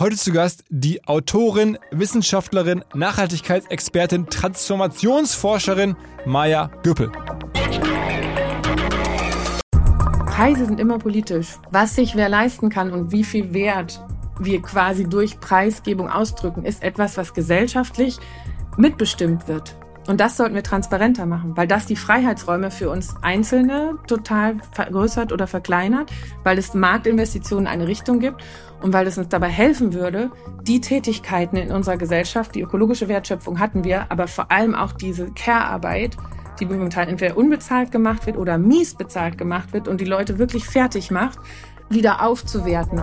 Heute zu Gast die Autorin, Wissenschaftlerin, Nachhaltigkeitsexpertin, Transformationsforscherin Maja Güppel. Preise sind immer politisch. Was sich wer leisten kann und wie viel Wert wir quasi durch Preisgebung ausdrücken, ist etwas, was gesellschaftlich mitbestimmt wird. Und das sollten wir transparenter machen, weil das die Freiheitsräume für uns Einzelne total vergrößert oder verkleinert, weil es Marktinvestitionen in eine Richtung gibt und weil es uns dabei helfen würde, die Tätigkeiten in unserer Gesellschaft, die ökologische Wertschöpfung hatten wir, aber vor allem auch diese Care-Arbeit, die momentan entweder unbezahlt gemacht wird oder mies bezahlt gemacht wird und die Leute wirklich fertig macht, wieder aufzuwerten.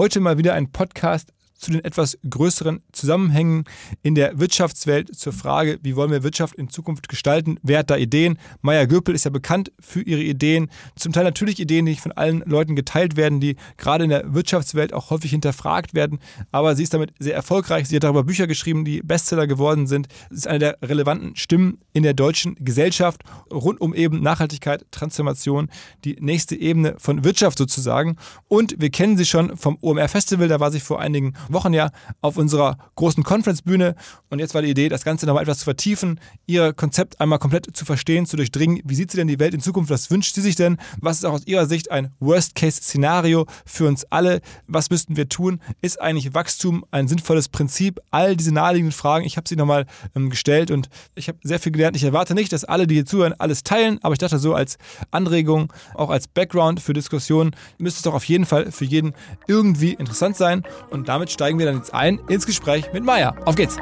Heute mal wieder ein Podcast zu den etwas größeren Zusammenhängen in der Wirtschaftswelt zur Frage, wie wollen wir Wirtschaft in Zukunft gestalten? Wer hat da Ideen? Maya Göpel ist ja bekannt für ihre Ideen. Zum Teil natürlich Ideen, die nicht von allen Leuten geteilt werden, die gerade in der Wirtschaftswelt auch häufig hinterfragt werden. Aber sie ist damit sehr erfolgreich. Sie hat darüber Bücher geschrieben, die Bestseller geworden sind. Sie ist eine der relevanten Stimmen in der deutschen Gesellschaft rund um eben Nachhaltigkeit, Transformation, die nächste Ebene von Wirtschaft sozusagen. Und wir kennen sie schon vom OMR Festival, da war sie vor einigen Wochen ja auf unserer großen Conference-Bühne. Und jetzt war die Idee, das Ganze nochmal etwas zu vertiefen, ihr Konzept einmal komplett zu verstehen, zu durchdringen. Wie sieht sie denn die Welt in Zukunft? Was wünscht sie sich denn? Was ist auch aus ihrer Sicht ein Worst-Case-Szenario für uns alle? Was müssten wir tun? Ist eigentlich Wachstum ein sinnvolles Prinzip? All diese naheliegenden Fragen, ich habe sie nochmal ähm, gestellt und ich habe sehr viel gelernt. Ich erwarte nicht, dass alle, die hier zuhören, alles teilen, aber ich dachte so als Anregung, auch als Background für Diskussionen, müsste es doch auf jeden Fall für jeden irgendwie interessant sein. Und damit steigen wir dann jetzt ein ins Gespräch mit Maya. Auf geht's!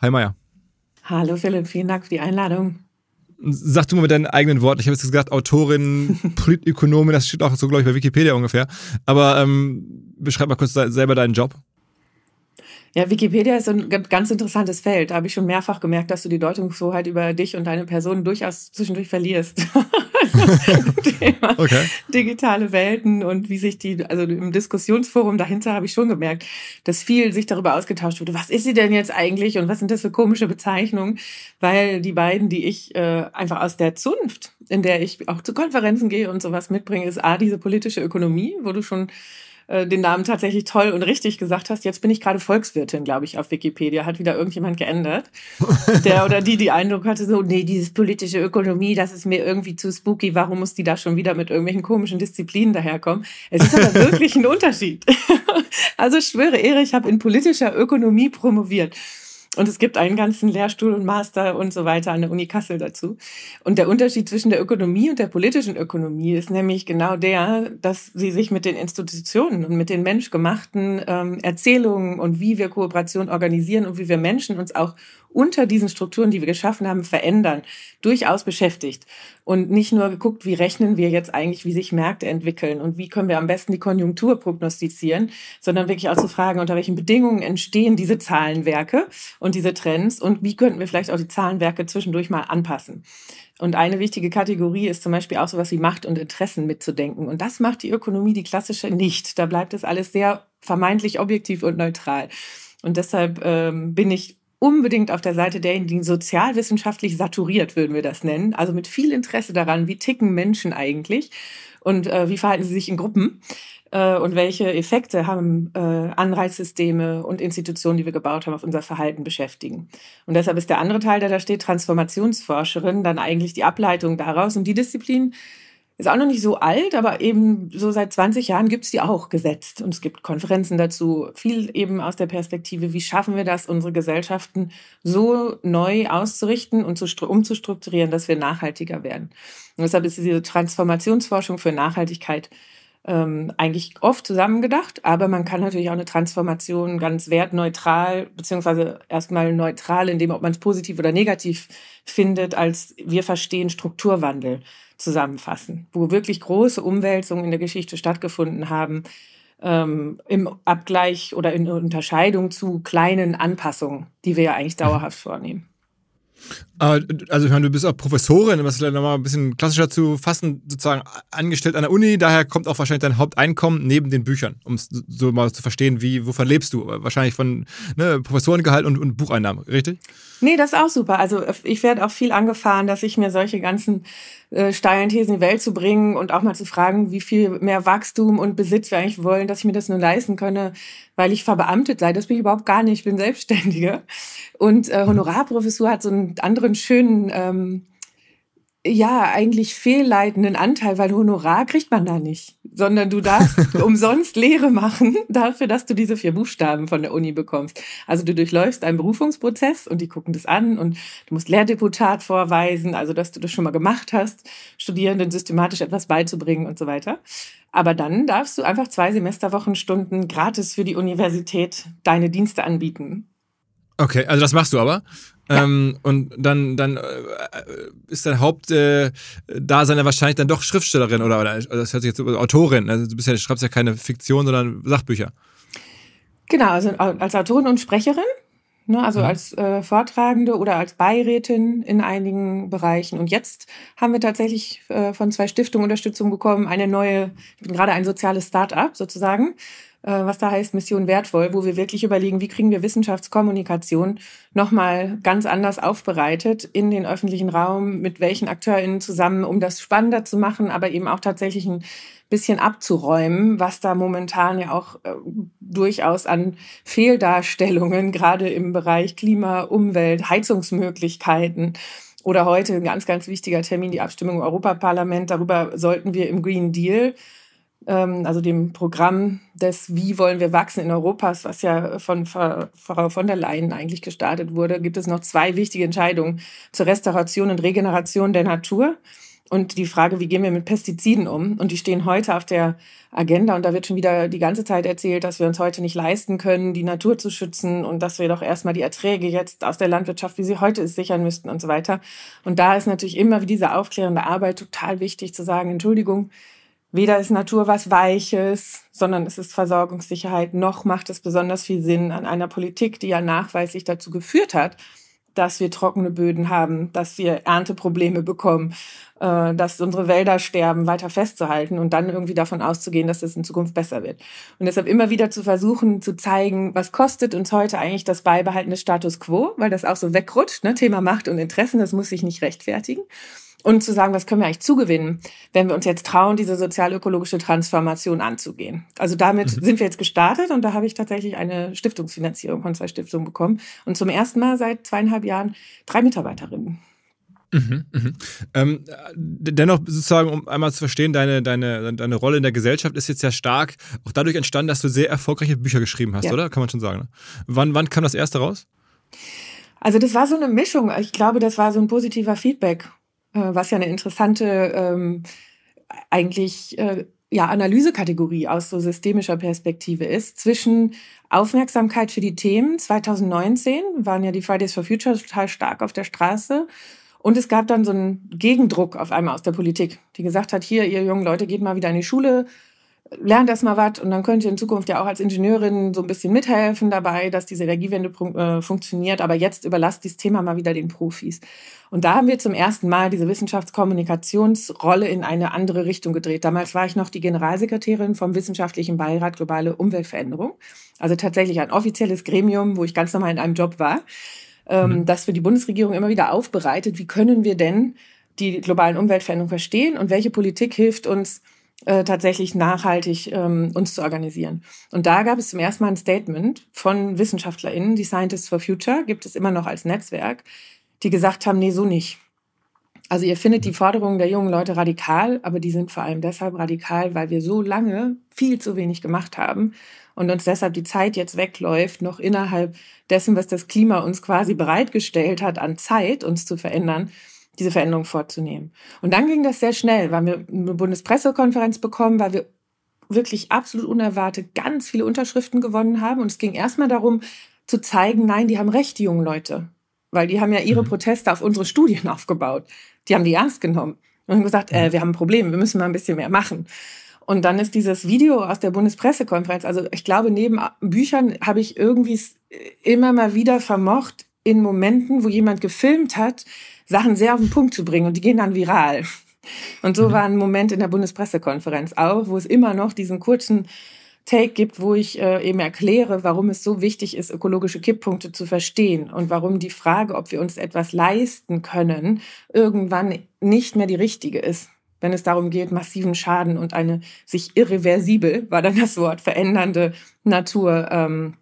Hi Maya. Hallo Philipp, vielen Dank für die Einladung. Sag du mal mit deinen eigenen Worten. Ich habe jetzt gesagt, Autorin, Politökonomin, das steht auch so, glaube ich, bei Wikipedia ungefähr. Aber ähm, beschreib mal kurz selber deinen Job. Ja, Wikipedia ist ein ganz interessantes Feld. Da habe ich schon mehrfach gemerkt, dass du die Deutungshoheit über dich und deine Person durchaus zwischendurch verlierst. Thema okay. digitale Welten und wie sich die, also im Diskussionsforum dahinter habe ich schon gemerkt, dass viel sich darüber ausgetauscht wurde. Was ist sie denn jetzt eigentlich und was sind das für komische Bezeichnungen? Weil die beiden, die ich äh, einfach aus der Zunft, in der ich auch zu Konferenzen gehe und sowas mitbringe, ist A, diese politische Ökonomie, wo du schon äh, den Namen tatsächlich toll und richtig gesagt hast. Jetzt bin ich gerade Volkswirtin, glaube ich, auf Wikipedia. Hat wieder irgendjemand geändert. Der oder die, die Eindruck hatte, so, nee, dieses politische Ökonomie, das ist mir irgendwie zu spooky. Warum muss die da schon wieder mit irgendwelchen komischen Disziplinen daherkommen? Es ist aber wirklich ein Unterschied. also ich schwöre, Ehre, ich habe in politischer Ökonomie promoviert. Und es gibt einen ganzen Lehrstuhl und Master und so weiter an der Uni Kassel dazu. Und der Unterschied zwischen der Ökonomie und der politischen Ökonomie ist nämlich genau der, dass sie sich mit den Institutionen und mit den menschgemachten ähm, Erzählungen und wie wir Kooperation organisieren und wie wir Menschen uns auch unter diesen Strukturen, die wir geschaffen haben, verändern, durchaus beschäftigt. Und nicht nur geguckt, wie rechnen wir jetzt eigentlich, wie sich Märkte entwickeln und wie können wir am besten die Konjunktur prognostizieren, sondern wirklich auch zu fragen, unter welchen Bedingungen entstehen diese Zahlenwerke und diese Trends und wie könnten wir vielleicht auch die Zahlenwerke zwischendurch mal anpassen. Und eine wichtige Kategorie ist zum Beispiel auch sowas wie Macht und Interessen mitzudenken. Und das macht die Ökonomie, die klassische, nicht. Da bleibt es alles sehr vermeintlich objektiv und neutral. Und deshalb ähm, bin ich unbedingt auf der Seite derjenigen, sozialwissenschaftlich saturiert, würden wir das nennen. Also mit viel Interesse daran, wie ticken Menschen eigentlich und äh, wie verhalten sie sich in Gruppen äh, und welche Effekte haben äh, Anreizsysteme und Institutionen, die wir gebaut haben, auf unser Verhalten beschäftigen. Und deshalb ist der andere Teil, der da steht, Transformationsforscherin, dann eigentlich die Ableitung daraus. Und die Disziplin ist auch noch nicht so alt, aber eben so seit 20 Jahren gibt es die auch gesetzt. Und es gibt Konferenzen dazu, viel eben aus der Perspektive, wie schaffen wir das, unsere Gesellschaften so neu auszurichten und zu, umzustrukturieren, dass wir nachhaltiger werden. Und deshalb ist diese Transformationsforschung für Nachhaltigkeit ähm, eigentlich oft zusammengedacht, aber man kann natürlich auch eine Transformation ganz wertneutral, beziehungsweise erstmal neutral in dem, ob man es positiv oder negativ findet, als wir verstehen Strukturwandel zusammenfassen, wo wirklich große Umwälzungen in der Geschichte stattgefunden haben, ähm, im Abgleich oder in Unterscheidung zu kleinen Anpassungen, die wir ja eigentlich dauerhaft vornehmen. Also ich meine, du bist auch Professorin, um das nochmal ein bisschen klassischer zu fassen, sozusagen angestellt an der Uni, daher kommt auch wahrscheinlich dein Haupteinkommen neben den Büchern, um es so mal zu verstehen, wie, wovon lebst du? Wahrscheinlich von ne, Professorengehalt und, und Bucheinnahmen, richtig? Nee, das ist auch super. Also ich werde auch viel angefahren, dass ich mir solche ganzen äh, steilen Thesen in die Welt zu bringen und auch mal zu fragen, wie viel mehr Wachstum und Besitz wir eigentlich wollen, dass ich mir das nur leisten könne, weil ich verbeamtet sei. Das bin ich überhaupt gar nicht. Ich bin Selbstständige. Und äh, Honorarprofessur hat so einen anderen schönen ähm, ja, eigentlich fehlleitenden Anteil, weil Honorar kriegt man da nicht, sondern du darfst umsonst Lehre machen dafür, dass du diese vier Buchstaben von der Uni bekommst. Also du durchläufst einen Berufungsprozess und die gucken das an und du musst Lehrdeputat vorweisen, also dass du das schon mal gemacht hast, Studierenden systematisch etwas beizubringen und so weiter. Aber dann darfst du einfach zwei Semesterwochenstunden gratis für die Universität deine Dienste anbieten. Okay, also das machst du aber. Ja. Ähm, und dann, dann äh, ist dein Hauptdasein äh, ja wahrscheinlich dann doch Schriftstellerin oder, oder das hört sich jetzt Autorin. Also du bist ja, schreibst ja keine Fiktion, sondern Sachbücher. Genau, also als Autorin und Sprecherin, ne, also mhm. als äh, Vortragende oder als Beirätin in einigen Bereichen. Und jetzt haben wir tatsächlich äh, von zwei Stiftungen Unterstützung bekommen, eine neue, ich bin gerade ein soziales Start-up sozusagen, äh, was da heißt Mission wertvoll, wo wir wirklich überlegen, wie kriegen wir Wissenschaftskommunikation nochmal ganz anders aufbereitet in den öffentlichen Raum, mit welchen AkteurInnen zusammen, um das spannender zu machen, aber eben auch tatsächlich ein bisschen abzuräumen, was da momentan ja auch äh, durchaus an Fehldarstellungen, gerade im Bereich Klima, Umwelt, Heizungsmöglichkeiten, oder heute ein ganz, ganz wichtiger Termin, die Abstimmung im Europaparlament. Darüber sollten wir im Green Deal also dem Programm des Wie wollen wir wachsen in Europas, was ja von Frau von der Leyen eigentlich gestartet wurde, gibt es noch zwei wichtige Entscheidungen zur Restauration und Regeneration der Natur und die Frage, wie gehen wir mit Pestiziden um? Und die stehen heute auf der Agenda und da wird schon wieder die ganze Zeit erzählt, dass wir uns heute nicht leisten können, die Natur zu schützen und dass wir doch erstmal die Erträge jetzt aus der Landwirtschaft, wie sie heute ist, sichern müssten und so weiter. Und da ist natürlich immer diese aufklärende Arbeit total wichtig zu sagen, Entschuldigung, Weder ist Natur was Weiches, sondern es ist Versorgungssicherheit, noch macht es besonders viel Sinn an einer Politik, die ja nachweislich dazu geführt hat, dass wir trockene Böden haben, dass wir Ernteprobleme bekommen, äh, dass unsere Wälder sterben, weiter festzuhalten und dann irgendwie davon auszugehen, dass es in Zukunft besser wird. Und deshalb immer wieder zu versuchen, zu zeigen, was kostet uns heute eigentlich das Beibehalten des Status quo, weil das auch so wegrutscht, ne? Thema Macht und Interessen, das muss sich nicht rechtfertigen und zu sagen, was können wir eigentlich zugewinnen, wenn wir uns jetzt trauen, diese sozial-ökologische Transformation anzugehen. Also damit mhm. sind wir jetzt gestartet und da habe ich tatsächlich eine Stiftungsfinanzierung von zwei Stiftungen bekommen und zum ersten Mal seit zweieinhalb Jahren drei Mitarbeiterinnen. Mhm, mhm. Ähm, dennoch sozusagen, um einmal zu verstehen, deine, deine, deine Rolle in der Gesellschaft ist jetzt ja stark auch dadurch entstanden, dass du sehr erfolgreiche Bücher geschrieben hast, ja. oder? Kann man schon sagen. Ne? Wann, wann kam das erste raus? Also das war so eine Mischung. Ich glaube, das war so ein positiver Feedback was ja eine interessante, ähm, eigentlich äh, ja, Analysekategorie aus so systemischer Perspektive ist zwischen Aufmerksamkeit für die Themen. 2019 waren ja die Fridays for Future total stark auf der Straße. Und es gab dann so einen Gegendruck auf einmal aus der Politik, die gesagt hat, hier, ihr jungen Leute, geht mal wieder in die Schule, lernt erstmal was und dann könnt ihr in Zukunft ja auch als Ingenieurin so ein bisschen mithelfen dabei, dass diese Energiewende äh, funktioniert. Aber jetzt überlasst dieses Thema mal wieder den Profis. Und da haben wir zum ersten Mal diese Wissenschaftskommunikationsrolle in eine andere Richtung gedreht. Damals war ich noch die Generalsekretärin vom Wissenschaftlichen Beirat Globale Umweltveränderung. Also tatsächlich ein offizielles Gremium, wo ich ganz normal in einem Job war, ähm, mhm. das für die Bundesregierung immer wieder aufbereitet. Wie können wir denn die globalen Umweltveränderungen verstehen und welche Politik hilft uns, äh, tatsächlich nachhaltig ähm, uns zu organisieren. Und da gab es zum ersten Mal ein Statement von WissenschaftlerInnen, die Scientists for Future, gibt es immer noch als Netzwerk, die gesagt haben, nee, so nicht. Also ihr findet die Forderungen der jungen Leute radikal, aber die sind vor allem deshalb radikal, weil wir so lange viel zu wenig gemacht haben und uns deshalb die Zeit jetzt wegläuft, noch innerhalb dessen, was das Klima uns quasi bereitgestellt hat an Zeit, uns zu verändern, diese Veränderung vorzunehmen. Und dann ging das sehr schnell, weil wir eine Bundespressekonferenz bekommen, weil wir wirklich absolut unerwartet ganz viele Unterschriften gewonnen haben. Und es ging erstmal darum, zu zeigen, nein, die haben recht, die jungen Leute. Weil die haben ja ihre mhm. Proteste auf unsere Studien aufgebaut. Die haben die ernst genommen und haben gesagt, äh, mhm. wir haben ein Problem, wir müssen mal ein bisschen mehr machen. Und dann ist dieses Video aus der Bundespressekonferenz, also ich glaube, neben Büchern habe ich irgendwie immer mal wieder vermocht, in Momenten, wo jemand gefilmt hat, Sachen sehr auf den Punkt zu bringen und die gehen dann viral. Und so mhm. war ein Moment in der Bundespressekonferenz auch, wo es immer noch diesen kurzen Take gibt, wo ich äh, eben erkläre, warum es so wichtig ist, ökologische Kipppunkte zu verstehen und warum die Frage, ob wir uns etwas leisten können, irgendwann nicht mehr die richtige ist. Wenn es darum geht, massiven Schaden und eine sich irreversibel, war dann das Wort, verändernde Natur ähm,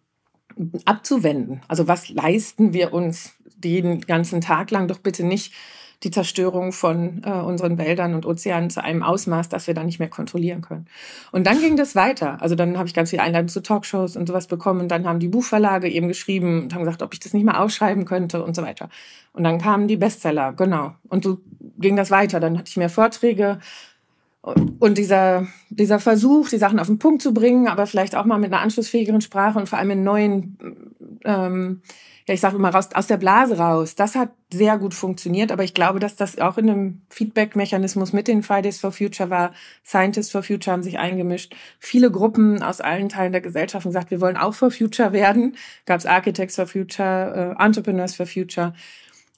abzuwenden. Also was leisten wir uns den ganzen Tag lang? Doch bitte nicht die Zerstörung von äh, unseren Wäldern und Ozeanen zu einem Ausmaß, das wir dann nicht mehr kontrollieren können. Und dann ging das weiter. Also dann habe ich ganz viele Einladungen zu Talkshows und sowas bekommen. Und dann haben die Buchverlage eben geschrieben und haben gesagt, ob ich das nicht mal ausschreiben könnte und so weiter. Und dann kamen die Bestseller, genau. Und so ging das weiter. Dann hatte ich mehr Vorträge und dieser, dieser Versuch, die Sachen auf den Punkt zu bringen, aber vielleicht auch mal mit einer anschlussfähigeren Sprache und vor allem in neuen, ähm, ja, ich sage immer raus, aus der Blase raus, das hat sehr gut funktioniert. Aber ich glaube, dass das auch in einem Feedback-Mechanismus mit den Fridays for Future war. Scientists for Future haben sich eingemischt. Viele Gruppen aus allen Teilen der Gesellschaft haben gesagt, wir wollen auch for Future werden. Gab es Architects for Future, äh, Entrepreneurs for Future.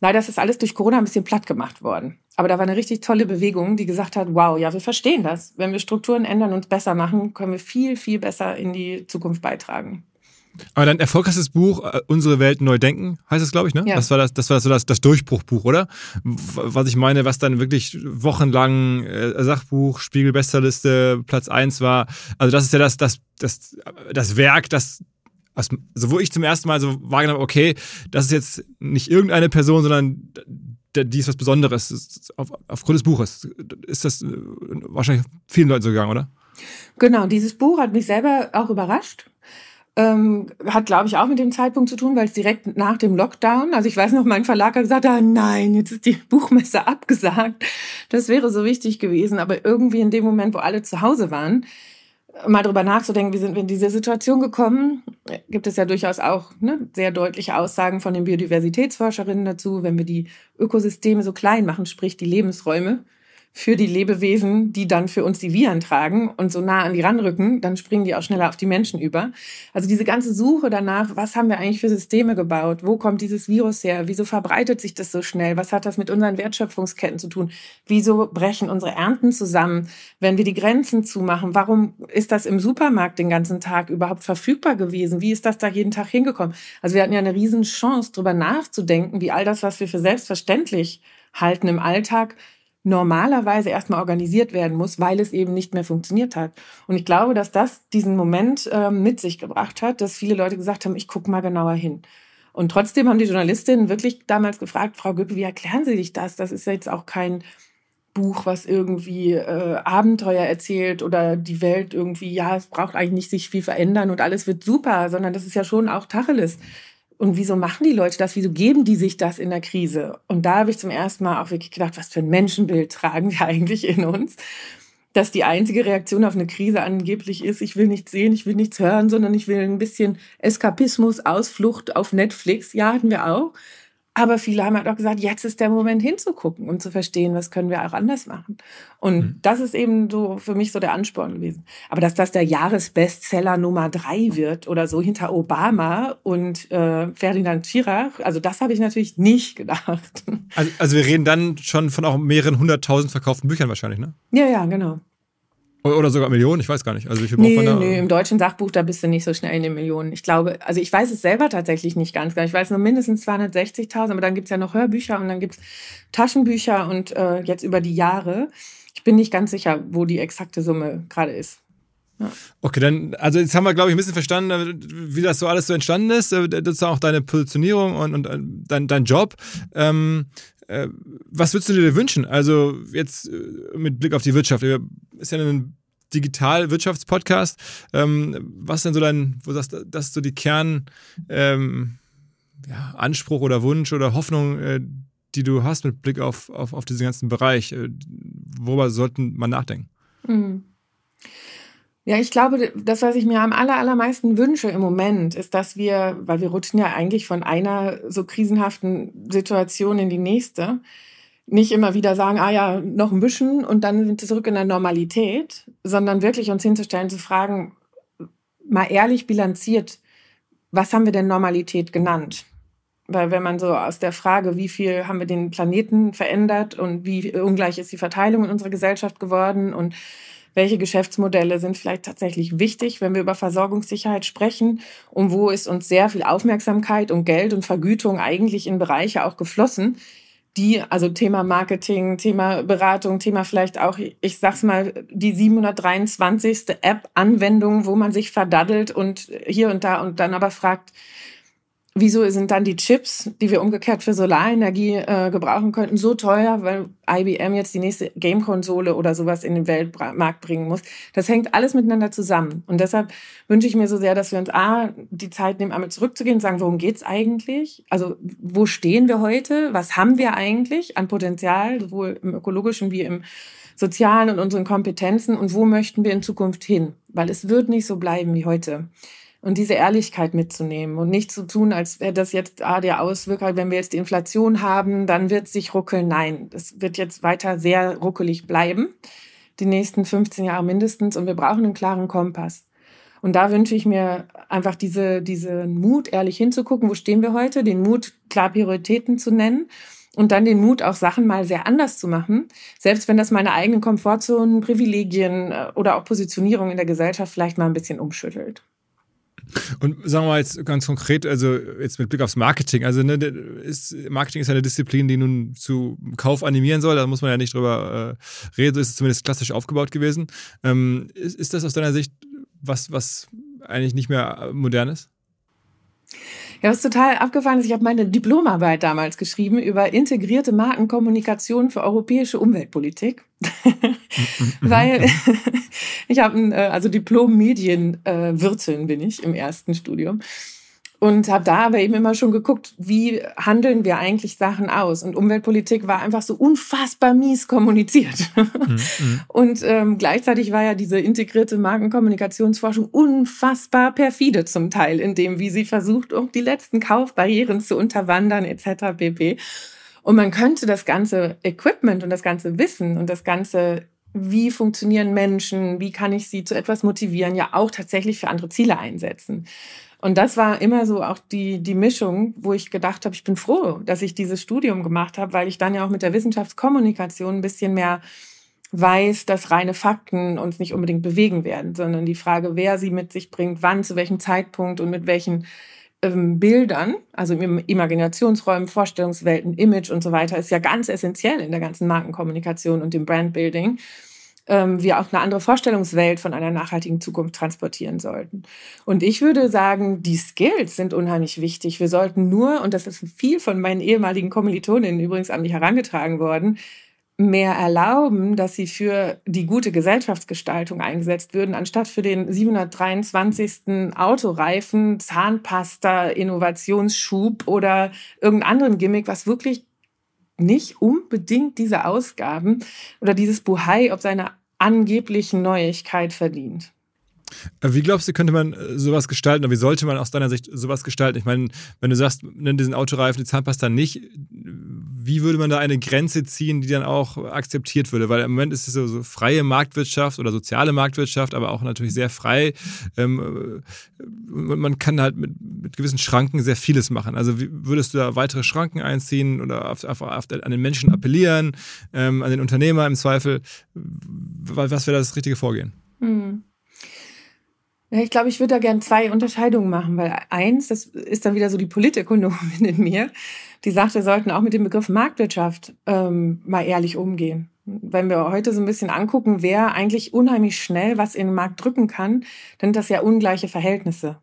Leider ist das alles durch Corona ein bisschen platt gemacht worden. Aber da war eine richtig tolle Bewegung, die gesagt hat, wow, ja, wir verstehen das. Wenn wir Strukturen ändern und besser machen, können wir viel, viel besser in die Zukunft beitragen. Aber dein erfolgreichstes Buch, äh, Unsere Welt neu denken, heißt es, glaube ich, ne? Ja. Das war das, das war so das, das Durchbruchbuch, oder? Was ich meine, was dann wirklich wochenlang äh, Sachbuch, Spiegel Bestsellerliste, Platz eins war. Also das ist ja das, das, das, das Werk, das also wo ich zum ersten Mal so wahrgenommen habe, okay, das ist jetzt nicht irgendeine Person, sondern die ist was Besonderes. Auf, aufgrund des Buches ist das äh, wahrscheinlich vielen Leuten so gegangen, oder? Genau, dieses Buch hat mich selber auch überrascht. Ähm, hat, glaube ich, auch mit dem Zeitpunkt zu tun, weil es direkt nach dem Lockdown, also ich weiß noch, mein Verlag hat gesagt, ah nein, jetzt ist die Buchmesse abgesagt. Das wäre so wichtig gewesen. Aber irgendwie in dem Moment, wo alle zu Hause waren, mal drüber nachzudenken, wie sind wir in diese Situation gekommen, gibt es ja durchaus auch ne, sehr deutliche Aussagen von den Biodiversitätsforscherinnen dazu, wenn wir die Ökosysteme so klein machen, sprich die Lebensräume, für die Lebewesen, die dann für uns die Viren tragen und so nah an die ranrücken, dann springen die auch schneller auf die Menschen über. Also diese ganze Suche danach, was haben wir eigentlich für Systeme gebaut? Wo kommt dieses Virus her? Wieso verbreitet sich das so schnell? Was hat das mit unseren Wertschöpfungsketten zu tun? Wieso brechen unsere Ernten zusammen, wenn wir die Grenzen zumachen? Warum ist das im Supermarkt den ganzen Tag überhaupt verfügbar gewesen? Wie ist das da jeden Tag hingekommen? Also wir hatten ja eine riesen Chance, darüber nachzudenken, wie all das, was wir für selbstverständlich halten im Alltag, normalerweise erstmal organisiert werden muss, weil es eben nicht mehr funktioniert hat. Und ich glaube, dass das diesen Moment äh, mit sich gebracht hat, dass viele Leute gesagt haben, ich gucke mal genauer hin. Und trotzdem haben die Journalistinnen wirklich damals gefragt, Frau Göppel, wie erklären Sie sich das? Das ist jetzt auch kein Buch, was irgendwie äh, Abenteuer erzählt oder die Welt irgendwie, ja, es braucht eigentlich nicht sich viel verändern und alles wird super, sondern das ist ja schon auch Tacheles. Und wieso machen die Leute das? Wieso geben die sich das in der Krise? Und da habe ich zum ersten Mal auch wirklich gedacht, was für ein Menschenbild tragen wir eigentlich in uns? dass die einzige Reaktion auf eine Krise angeblich ist, ich will nichts sehen, ich will nichts hören, sondern ich will ein bisschen Eskapismus, Ausflucht auf Netflix. Ja, hatten wir auch. Aber viele haben halt auch gesagt, jetzt ist der Moment hinzugucken und zu verstehen, was können wir auch anders machen. Und mhm. das ist eben so für mich so der Ansporn gewesen. Aber dass das der Jahresbestseller Nummer drei wird oder so hinter Obama und äh, Ferdinand Schirach, also das habe ich natürlich nicht gedacht. Also, also wir reden dann schon von auch mehreren hunderttausend verkauften Büchern wahrscheinlich, ne? Ja, ja, genau. Oder sogar Millionen, ich weiß gar nicht. Also wie viel braucht nee, man da? Nee, im deutschen Sachbuch, da bist du nicht so schnell in den Millionen. Ich glaube, also ich weiß es selber tatsächlich nicht ganz genau. Ich weiß nur mindestens 260.000, aber dann gibt's ja noch Hörbücher und dann gibt's Taschenbücher und äh, jetzt über die Jahre. Ich bin nicht ganz sicher, wo die exakte Summe gerade ist. Ja. Okay, dann, also jetzt haben wir, glaube ich, ein bisschen verstanden, wie das so alles so entstanden ist. Äh, das ist auch deine Positionierung und, und äh, dein, dein Job. Ähm, äh, was würdest du dir wünschen? Also jetzt äh, mit Blick auf die Wirtschaft. Ist ja ein Digital-Wirtschaftspodcast. Ähm, was ist denn so dein, wo sagst du, das ist so die Kern ähm, ja, Anspruch oder Wunsch oder Hoffnung, äh, die du hast mit Blick auf, auf, auf diesen ganzen Bereich? Äh, worüber sollten man nachdenken? Mhm. Ja, ich glaube, das, was ich mir am aller, allermeisten wünsche im Moment, ist, dass wir, weil wir rutschen ja eigentlich von einer so krisenhaften Situation in die nächste, nicht immer wieder sagen, ah ja, noch ein bisschen und dann sind wir zurück in der Normalität, sondern wirklich uns hinzustellen, zu fragen, mal ehrlich bilanziert, was haben wir denn Normalität genannt? Weil wenn man so aus der Frage, wie viel haben wir den Planeten verändert und wie ungleich ist die Verteilung in unserer Gesellschaft geworden und welche Geschäftsmodelle sind vielleicht tatsächlich wichtig, wenn wir über Versorgungssicherheit sprechen und wo ist uns sehr viel Aufmerksamkeit und Geld und Vergütung eigentlich in Bereiche auch geflossen, die, also Thema Marketing, Thema Beratung, Thema vielleicht auch, ich sag's mal, die 723. App-Anwendung, wo man sich verdaddelt und hier und da und dann aber fragt, Wieso sind dann die Chips, die wir umgekehrt für Solarenergie äh, gebrauchen könnten, so teuer, weil IBM jetzt die nächste Game-Konsole oder sowas in den Weltmarkt bringen muss? Das hängt alles miteinander zusammen. Und deshalb wünsche ich mir so sehr, dass wir uns A, die Zeit nehmen, einmal zurückzugehen und sagen, worum geht's eigentlich? Also wo stehen wir heute? Was haben wir eigentlich an Potenzial, sowohl im ökologischen wie im sozialen und unseren Kompetenzen? Und wo möchten wir in Zukunft hin? Weil es wird nicht so bleiben wie heute und diese Ehrlichkeit mitzunehmen und nicht zu tun, als wäre das jetzt ah, der Auswirker, wenn wir jetzt die Inflation haben, dann wird sich ruckeln. Nein, das wird jetzt weiter sehr ruckelig bleiben, die nächsten 15 Jahre mindestens und wir brauchen einen klaren Kompass. Und da wünsche ich mir einfach diese, diesen Mut, ehrlich hinzugucken, wo stehen wir heute, den Mut, klar Prioritäten zu nennen und dann den Mut, auch Sachen mal sehr anders zu machen, selbst wenn das meine eigenen Komfortzonen, Privilegien äh, oder auch Positionierung in der Gesellschaft vielleicht mal ein bisschen umschüttelt. Und sagen wir mal jetzt ganz konkret, also jetzt mit Blick aufs Marketing, also ne, ist, Marketing ist eine Disziplin, die nun zu Kauf animieren soll, da muss man ja nicht drüber äh, reden, so ist es zumindest klassisch aufgebaut gewesen. Ähm, ist, ist das aus deiner Sicht was, was eigentlich nicht mehr modern ist? Ja, was total abgefahren ist, ich habe meine Diplomarbeit damals geschrieben über integrierte Markenkommunikation für europäische Umweltpolitik. Weil ich habe ein, äh, also Diplom-Medienwirtin äh, bin ich im ersten Studium und habe da aber eben immer schon geguckt, wie handeln wir eigentlich Sachen aus. Und Umweltpolitik war einfach so unfassbar mies kommuniziert. Mhm, mhm. und ähm, gleichzeitig war ja diese integrierte Markenkommunikationsforschung unfassbar perfide zum Teil, in dem, wie sie versucht, auch die letzten Kaufbarrieren zu unterwandern etc. pp. Und man könnte das ganze Equipment und das ganze Wissen und das ganze wie funktionieren Menschen, wie kann ich sie zu etwas motivieren, ja auch tatsächlich für andere Ziele einsetzen. Und das war immer so auch die, die Mischung, wo ich gedacht habe, ich bin froh, dass ich dieses Studium gemacht habe, weil ich dann ja auch mit der Wissenschaftskommunikation ein bisschen mehr weiß, dass reine Fakten uns nicht unbedingt bewegen werden, sondern die Frage, wer sie mit sich bringt, wann, zu welchem Zeitpunkt und mit welchen ähm, Bildern, also Imaginationsräumen, Vorstellungswelten, Image und so weiter, ist ja ganz essentiell in der ganzen Markenkommunikation und dem Brandbuilding ähm, wir auch eine andere Vorstellungswelt von einer nachhaltigen Zukunft transportieren sollten. Und ich würde sagen, die Skills sind unheimlich wichtig. Wir sollten nur, und das ist viel von meinen ehemaligen Kommilitoninnen übrigens an mich herangetragen worden, mehr erlauben, dass sie für die gute Gesellschaftsgestaltung eingesetzt würden, anstatt für den 723. Autoreifen, Zahnpasta, Innovationsschub oder irgendeinen anderen Gimmick, was wirklich nicht unbedingt diese Ausgaben oder dieses Buhai, ob seine angeblichen Neuigkeit verdient. Äh, wie glaubst du, könnte man äh, sowas gestalten oder wie sollte man aus deiner Sicht sowas gestalten? Ich meine, wenn du sagst, nimm diesen Autoreifen, die Zahnpasta nicht, wie würde man da eine Grenze ziehen, die dann auch akzeptiert würde? Weil im Moment ist es so, so freie Marktwirtschaft oder soziale Marktwirtschaft, aber auch natürlich sehr frei. Ähm, man kann halt mit, mit, gewissen Schranken sehr vieles machen. Also würdest du da weitere Schranken einziehen oder auf, auf, auf, an den Menschen appellieren, ähm, an den Unternehmer im Zweifel? Was wäre das richtige Vorgehen? Hm. Ja, ich glaube, ich würde da gern zwei Unterscheidungen machen, weil eins, das ist dann wieder so die Politökonomin in mir, die sagt, wir sollten auch mit dem Begriff Marktwirtschaft ähm, mal ehrlich umgehen. Wenn wir heute so ein bisschen angucken, wer eigentlich unheimlich schnell was in den Markt drücken kann, dann sind das ja ungleiche Verhältnisse.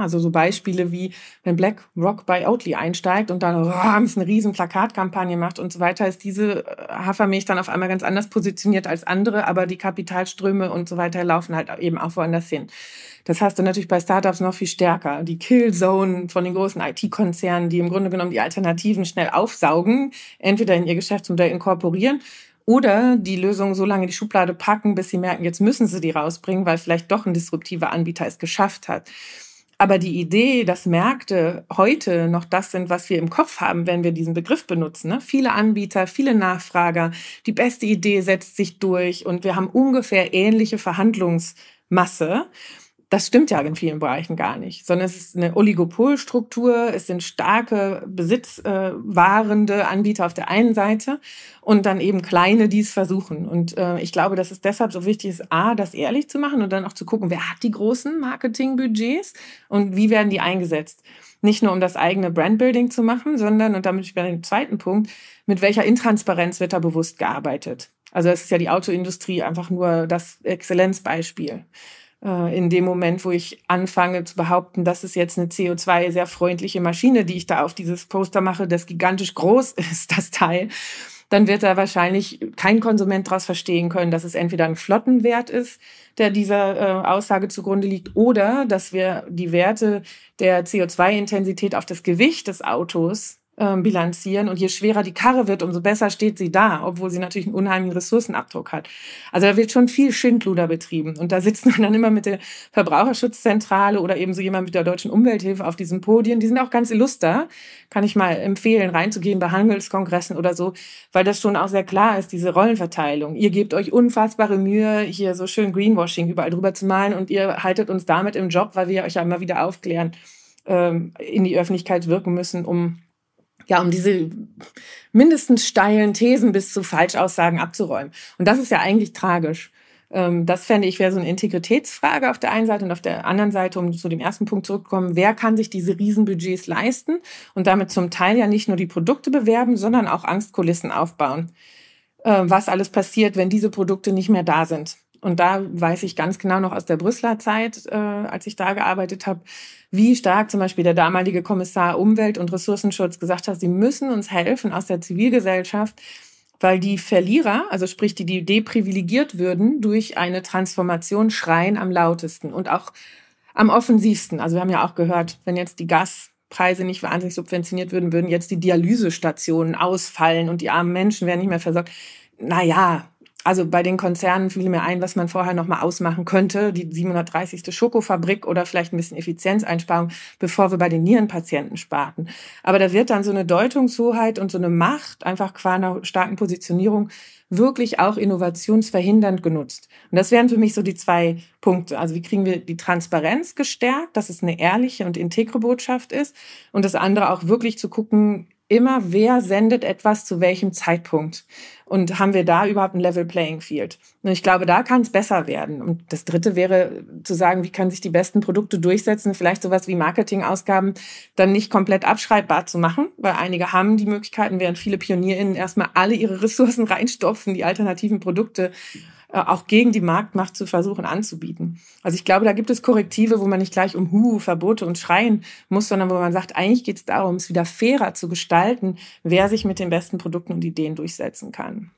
Also so Beispiele wie, wenn BlackRock bei Oatly einsteigt und dann rams, eine riesen Plakatkampagne macht und so weiter, ist diese äh, Hafermilch dann auf einmal ganz anders positioniert als andere, aber die Kapitalströme und so weiter laufen halt eben auch woanders hin. Das hast du natürlich bei Startups noch viel stärker. Die Killzone von den großen IT-Konzernen, die im Grunde genommen die Alternativen schnell aufsaugen, entweder in ihr Geschäftsmodell inkorporieren oder die Lösung so lange in die Schublade packen, bis sie merken, jetzt müssen sie die rausbringen, weil vielleicht doch ein disruptiver Anbieter es geschafft hat. Aber die Idee, dass Märkte heute noch das sind, was wir im Kopf haben, wenn wir diesen Begriff benutzen, ne? viele Anbieter, viele Nachfrager, die beste Idee setzt sich durch und wir haben ungefähr ähnliche Verhandlungsmasse das stimmt ja in vielen Bereichen gar nicht, sondern es ist eine Oligopolstruktur, es sind starke besitzwahrende Anbieter auf der einen Seite und dann eben kleine, die es versuchen. Und äh, ich glaube, dass es deshalb so wichtig ist, A, das ehrlich zu machen und dann auch zu gucken, wer hat die großen Marketingbudgets und wie werden die eingesetzt. Nicht nur um das eigene Brandbuilding zu machen, sondern, und damit ich bei dem zweiten Punkt, mit welcher Intransparenz wird da bewusst gearbeitet. Also es ist ja die Autoindustrie einfach nur das Exzellenzbeispiel. Äh, in dem Moment, wo ich anfange zu behaupten, das ist jetzt eine CO2 sehr freundliche Maschine, die ich da auf dieses Poster mache, das gigantisch groß ist, das Teil, dann wird da wahrscheinlich kein Konsument daraus verstehen können, dass es entweder ein Flottenwert ist, der dieser äh, Aussage zugrunde liegt, oder dass wir die Werte der CO2-Intensität auf das Gewicht des Autos ähm, bilanzieren. Und je schwerer die Karre wird, umso besser steht sie da, obwohl sie natürlich einen unheimlichen Ressourcenabdruck hat. Also da wird schon viel Schindluder betrieben. Und da sitzt man dann immer mit der Verbraucherschutzzentrale oder eben so jemand mit der Deutschen Umwelthilfe auf diesen Podien. Die sind auch ganz illuster. Kann ich mal empfehlen, reinzugehen bei Handelskongressen oder so, weil das schon auch sehr klar ist, diese Rollenverteilung. Ihr gebt euch unfassbare Mühe, hier so schön Greenwashing überall drüber zu malen und ihr haltet uns damit im Job, weil wir euch ja immer wieder aufklären, ähm, in die Öffentlichkeit wirken müssen, um ja, um diese mindestens steilen Thesen bis zu Falschaussagen abzuräumen. Und das ist ja eigentlich tragisch. Ähm, das fände ich wäre so eine Integritätsfrage auf der einen Seite und auf der anderen Seite, um zu dem ersten Punkt zurückzukommen, wer kann sich diese Riesenbudgets leisten und damit zum Teil ja nicht nur die Produkte bewerben, sondern auch Angstkulissen aufbauen. Äh, was alles passiert, wenn diese Produkte nicht mehr da sind. Und da weiß ich ganz genau noch aus der Brüsseler Zeit, äh, als ich da gearbeitet habe, wie stark zum Beispiel der damalige Kommissar Umwelt und Ressourcenschutz gesagt hat, sie müssen uns helfen aus der Zivilgesellschaft, weil die Verlierer, also sprich die, die deprivilegiert würden, durch eine Transformation schreien am lautesten und auch am offensivsten. Also wir haben ja auch gehört, wenn jetzt die Gaspreise nicht wahnsinnig subventioniert würden, würden jetzt die Dialysestationen ausfallen und die armen Menschen wären nicht mehr versorgt. Naja, also bei den Konzernen fiel mir ein, was man vorher noch mal ausmachen könnte, die 730. Schokofabrik oder vielleicht ein bisschen Effizienzeinsparung, bevor wir bei den Nierenpatienten sparten. Aber da wird dann so eine Deutungshoheit und so eine Macht einfach qua einer starken Positionierung wirklich auch innovationsverhindernd genutzt. Und das wären für mich so die zwei Punkte. Also wie kriegen wir die Transparenz gestärkt, dass es eine ehrliche und integre Botschaft ist und das andere auch wirklich zu gucken, immer, wer sendet etwas zu welchem Zeitpunkt. Und haben wir da überhaupt ein Level Playing Field? Und ich glaube, da kann es besser werden. Und das Dritte wäre zu sagen, wie können sich die besten Produkte durchsetzen, vielleicht sowas wie Marketingausgaben dann nicht komplett abschreibbar zu machen, weil einige haben die Möglichkeiten, während viele PionierInnen erstmal alle ihre Ressourcen reinstopfen, die alternativen Produkte auch gegen die Marktmacht zu versuchen anzubieten. Also ich glaube, da gibt es Korrektive, wo man nicht gleich um Hu, Verbote und schreien muss, sondern wo man sagt, eigentlich geht es darum, es wieder fairer zu gestalten, wer sich mit den besten Produkten und Ideen durchsetzen kann.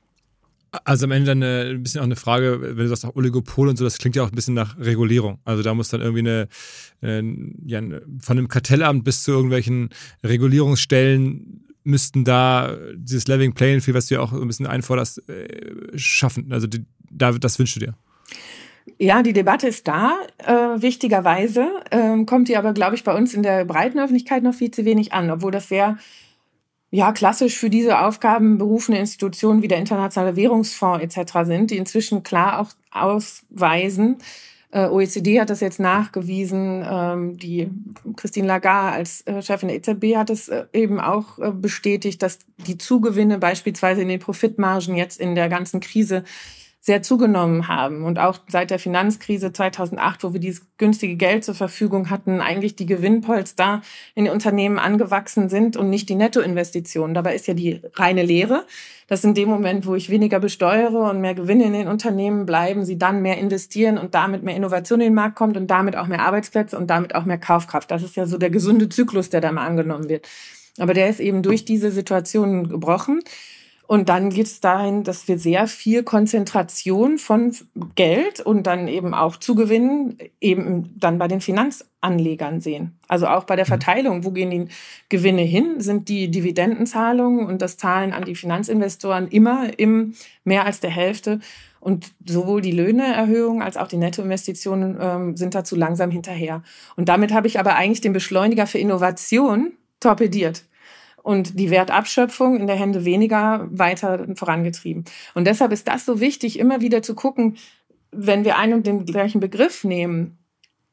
Also am Ende dann eine, ein bisschen auch eine Frage, wenn du sagst Oligopol und so, das klingt ja auch ein bisschen nach Regulierung. Also da muss dann irgendwie eine, eine ja, von einem Kartellamt bis zu irgendwelchen Regulierungsstellen müssten da dieses Leveling Playing Field, was du ja auch ein bisschen einforderst, äh, schaffen. Also die, da, das wünschst du dir? Ja, die Debatte ist da, äh, wichtigerweise, ähm, kommt die aber, glaube ich, bei uns in der breiten Öffentlichkeit noch viel zu wenig an, obwohl das sehr ja, klassisch für diese Aufgaben berufene Institutionen wie der Internationale Währungsfonds etc. sind, die inzwischen klar auch ausweisen, äh, OECD hat das jetzt nachgewiesen. Ähm, die Christine Lagarde als äh, Chefin der EZB hat es äh, eben auch bestätigt, dass die Zugewinne beispielsweise in den Profitmargen jetzt in der ganzen Krise sehr zugenommen haben. Und auch seit der Finanzkrise 2008, wo wir dieses günstige Geld zur Verfügung hatten, eigentlich die Gewinnpolster in den Unternehmen angewachsen sind und nicht die Nettoinvestitionen. Dabei ist ja die reine Lehre, dass in dem Moment, wo ich weniger besteuere und mehr Gewinne in den Unternehmen bleiben, sie dann mehr investieren und damit mehr Innovation in den Markt kommt und damit auch mehr Arbeitsplätze und damit auch mehr Kaufkraft. Das ist ja so der gesunde Zyklus, der da mal angenommen wird. Aber der ist eben durch diese Situation gebrochen. Und dann geht es dahin, dass wir sehr viel Konzentration von Geld und dann eben auch Zugewinnen eben dann bei den Finanzanlegern sehen. Also auch bei der mhm. Verteilung, wo gehen die Gewinne hin? Sind die Dividendenzahlungen und das Zahlen an die Finanzinvestoren immer im mehr als der Hälfte? Und sowohl die Löhneerhöhung als auch die Nettoinvestitionen ähm, sind dazu langsam hinterher. Und damit habe ich aber eigentlich den Beschleuniger für Innovation torpediert und die Wertabschöpfung in der Hände weniger weiter vorangetrieben. Und deshalb ist das so wichtig, immer wieder zu gucken, wenn wir einen und den gleichen Begriff nehmen,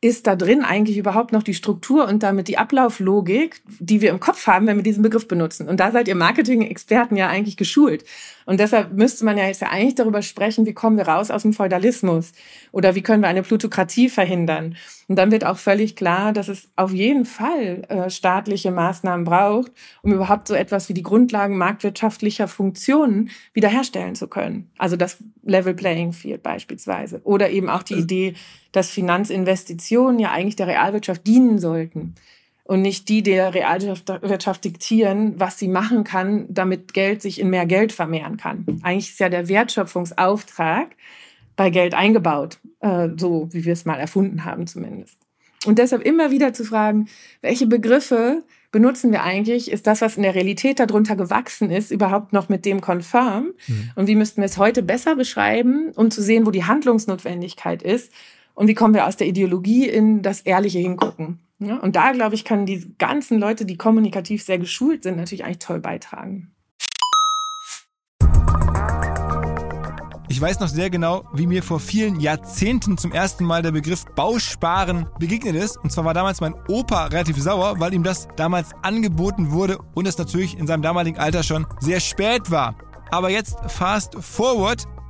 ist da drin eigentlich überhaupt noch die Struktur und damit die Ablauflogik, die wir im Kopf haben, wenn wir diesen Begriff benutzen? Und da seid ihr Marketing-Experten ja eigentlich geschult. Und deshalb müsste man ja jetzt ja eigentlich darüber sprechen, wie kommen wir raus aus dem Feudalismus oder wie können wir eine Plutokratie verhindern. Und dann wird auch völlig klar, dass es auf jeden Fall äh, staatliche Maßnahmen braucht, um überhaupt so etwas wie die Grundlagen marktwirtschaftlicher Funktionen wiederherstellen zu können. Also das Level Playing Field beispielsweise. Oder eben auch die Idee, dass Finanzinvestitionen ja eigentlich der Realwirtschaft dienen sollten und nicht die der Realwirtschaft diktieren, was sie machen kann, damit Geld sich in mehr Geld vermehren kann. Eigentlich ist ja der Wertschöpfungsauftrag bei Geld eingebaut, äh, so wie wir es mal erfunden haben zumindest. Und deshalb immer wieder zu fragen, welche Begriffe benutzen wir eigentlich? Ist das, was in der Realität darunter gewachsen ist, überhaupt noch mit dem konform? Mhm. Und wie müssten wir es heute besser beschreiben, um zu sehen, wo die Handlungsnotwendigkeit ist? Und wie kommen wir aus der Ideologie in das ehrliche Hingucken? Ja, und da, glaube ich, können die ganzen Leute, die kommunikativ sehr geschult sind, natürlich eigentlich toll beitragen. Ich weiß noch sehr genau, wie mir vor vielen Jahrzehnten zum ersten Mal der Begriff Bausparen begegnet ist. Und zwar war damals mein Opa relativ sauer, weil ihm das damals angeboten wurde und es natürlich in seinem damaligen Alter schon sehr spät war. Aber jetzt fast forward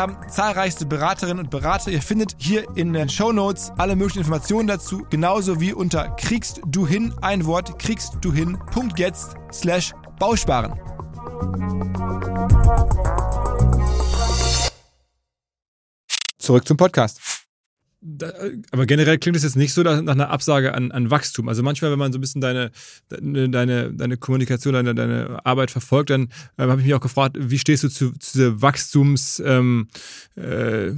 haben zahlreichste Beraterinnen und Berater. Ihr findet hier in den Show Notes alle möglichen Informationen dazu, genauso wie unter kriegst du hin ein Wort kriegst du hin jetzt slash Bausparen. Zurück zum Podcast aber generell klingt es jetzt nicht so nach einer Absage an, an Wachstum. Also manchmal, wenn man so ein bisschen deine, deine, deine Kommunikation, deine, deine Arbeit verfolgt, dann äh, habe ich mich auch gefragt, wie stehst du zu, zu dieser Wachstums ähm, äh,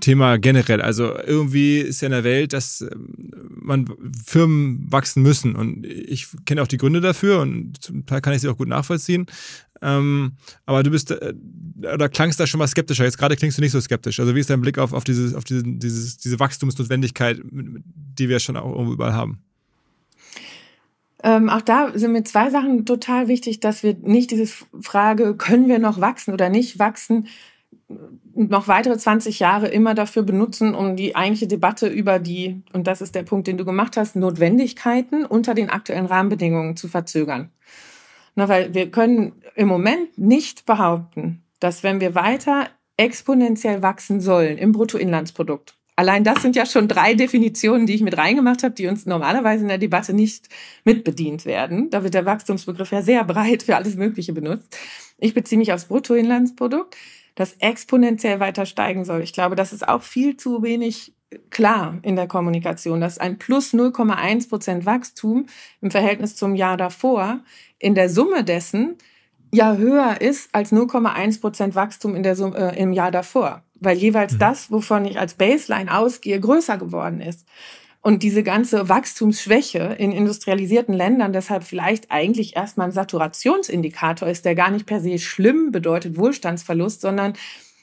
Thema generell. Also irgendwie ist ja in der Welt, dass ähm, man Firmen wachsen müssen. Und ich kenne auch die Gründe dafür und zum Teil kann ich sie auch gut nachvollziehen. Ähm, aber du bist, äh, oder klangst da schon mal skeptischer. Jetzt gerade klingst du nicht so skeptisch. Also wie ist dein Blick auf, auf, dieses, auf diese, dieses, diese Wachstumsnotwendigkeit, die wir schon auch überall haben? Ähm, auch da sind mir zwei Sachen total wichtig, dass wir nicht diese Frage, können wir noch wachsen oder nicht wachsen, noch weitere 20 Jahre immer dafür benutzen, um die eigentliche Debatte über die, und das ist der Punkt, den du gemacht hast, Notwendigkeiten unter den aktuellen Rahmenbedingungen zu verzögern. Na, weil wir können im Moment nicht behaupten, dass wenn wir weiter exponentiell wachsen sollen im Bruttoinlandsprodukt, allein das sind ja schon drei Definitionen, die ich mit reingemacht habe, die uns normalerweise in der Debatte nicht mitbedient werden. Da wird der Wachstumsbegriff ja sehr breit für alles Mögliche benutzt. Ich beziehe mich aufs Bruttoinlandsprodukt das exponentiell weiter steigen soll. Ich glaube, das ist auch viel zu wenig klar in der Kommunikation, dass ein plus 0,1 Prozent Wachstum im Verhältnis zum Jahr davor in der Summe dessen ja höher ist als 0,1 Prozent Wachstum in der Summe, äh, im Jahr davor, weil jeweils mhm. das, wovon ich als Baseline ausgehe, größer geworden ist. Und diese ganze Wachstumsschwäche in industrialisierten Ländern deshalb vielleicht eigentlich erstmal ein Saturationsindikator ist, der gar nicht per se schlimm bedeutet Wohlstandsverlust, sondern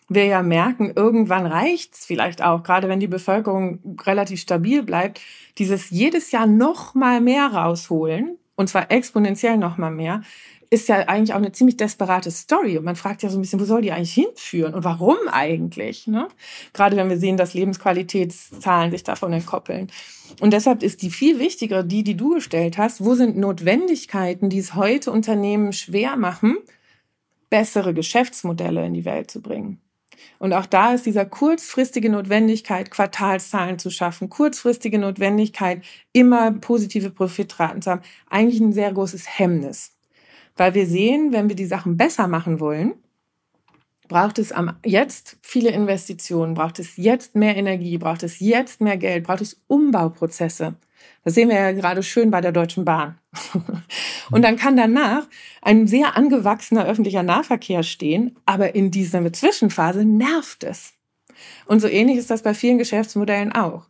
wir ja merken, irgendwann reicht's vielleicht auch, gerade wenn die Bevölkerung relativ stabil bleibt, dieses jedes Jahr noch mal mehr rausholen, und zwar exponentiell noch mal mehr, ist ja eigentlich auch eine ziemlich desperate Story. Und man fragt ja so ein bisschen, wo soll die eigentlich hinführen und warum eigentlich? Ne? Gerade wenn wir sehen, dass Lebensqualitätszahlen sich davon entkoppeln. Und deshalb ist die viel wichtigere, die, die du gestellt hast, wo sind Notwendigkeiten, die es heute Unternehmen schwer machen, bessere Geschäftsmodelle in die Welt zu bringen. Und auch da ist dieser kurzfristige Notwendigkeit, Quartalszahlen zu schaffen, kurzfristige Notwendigkeit, immer positive Profitraten zu haben, eigentlich ein sehr großes Hemmnis. Weil wir sehen, wenn wir die Sachen besser machen wollen, braucht es am jetzt viele Investitionen, braucht es jetzt mehr Energie, braucht es jetzt mehr Geld, braucht es Umbauprozesse. Das sehen wir ja gerade schön bei der Deutschen Bahn. Und dann kann danach ein sehr angewachsener öffentlicher Nahverkehr stehen, aber in dieser Zwischenphase nervt es. Und so ähnlich ist das bei vielen Geschäftsmodellen auch.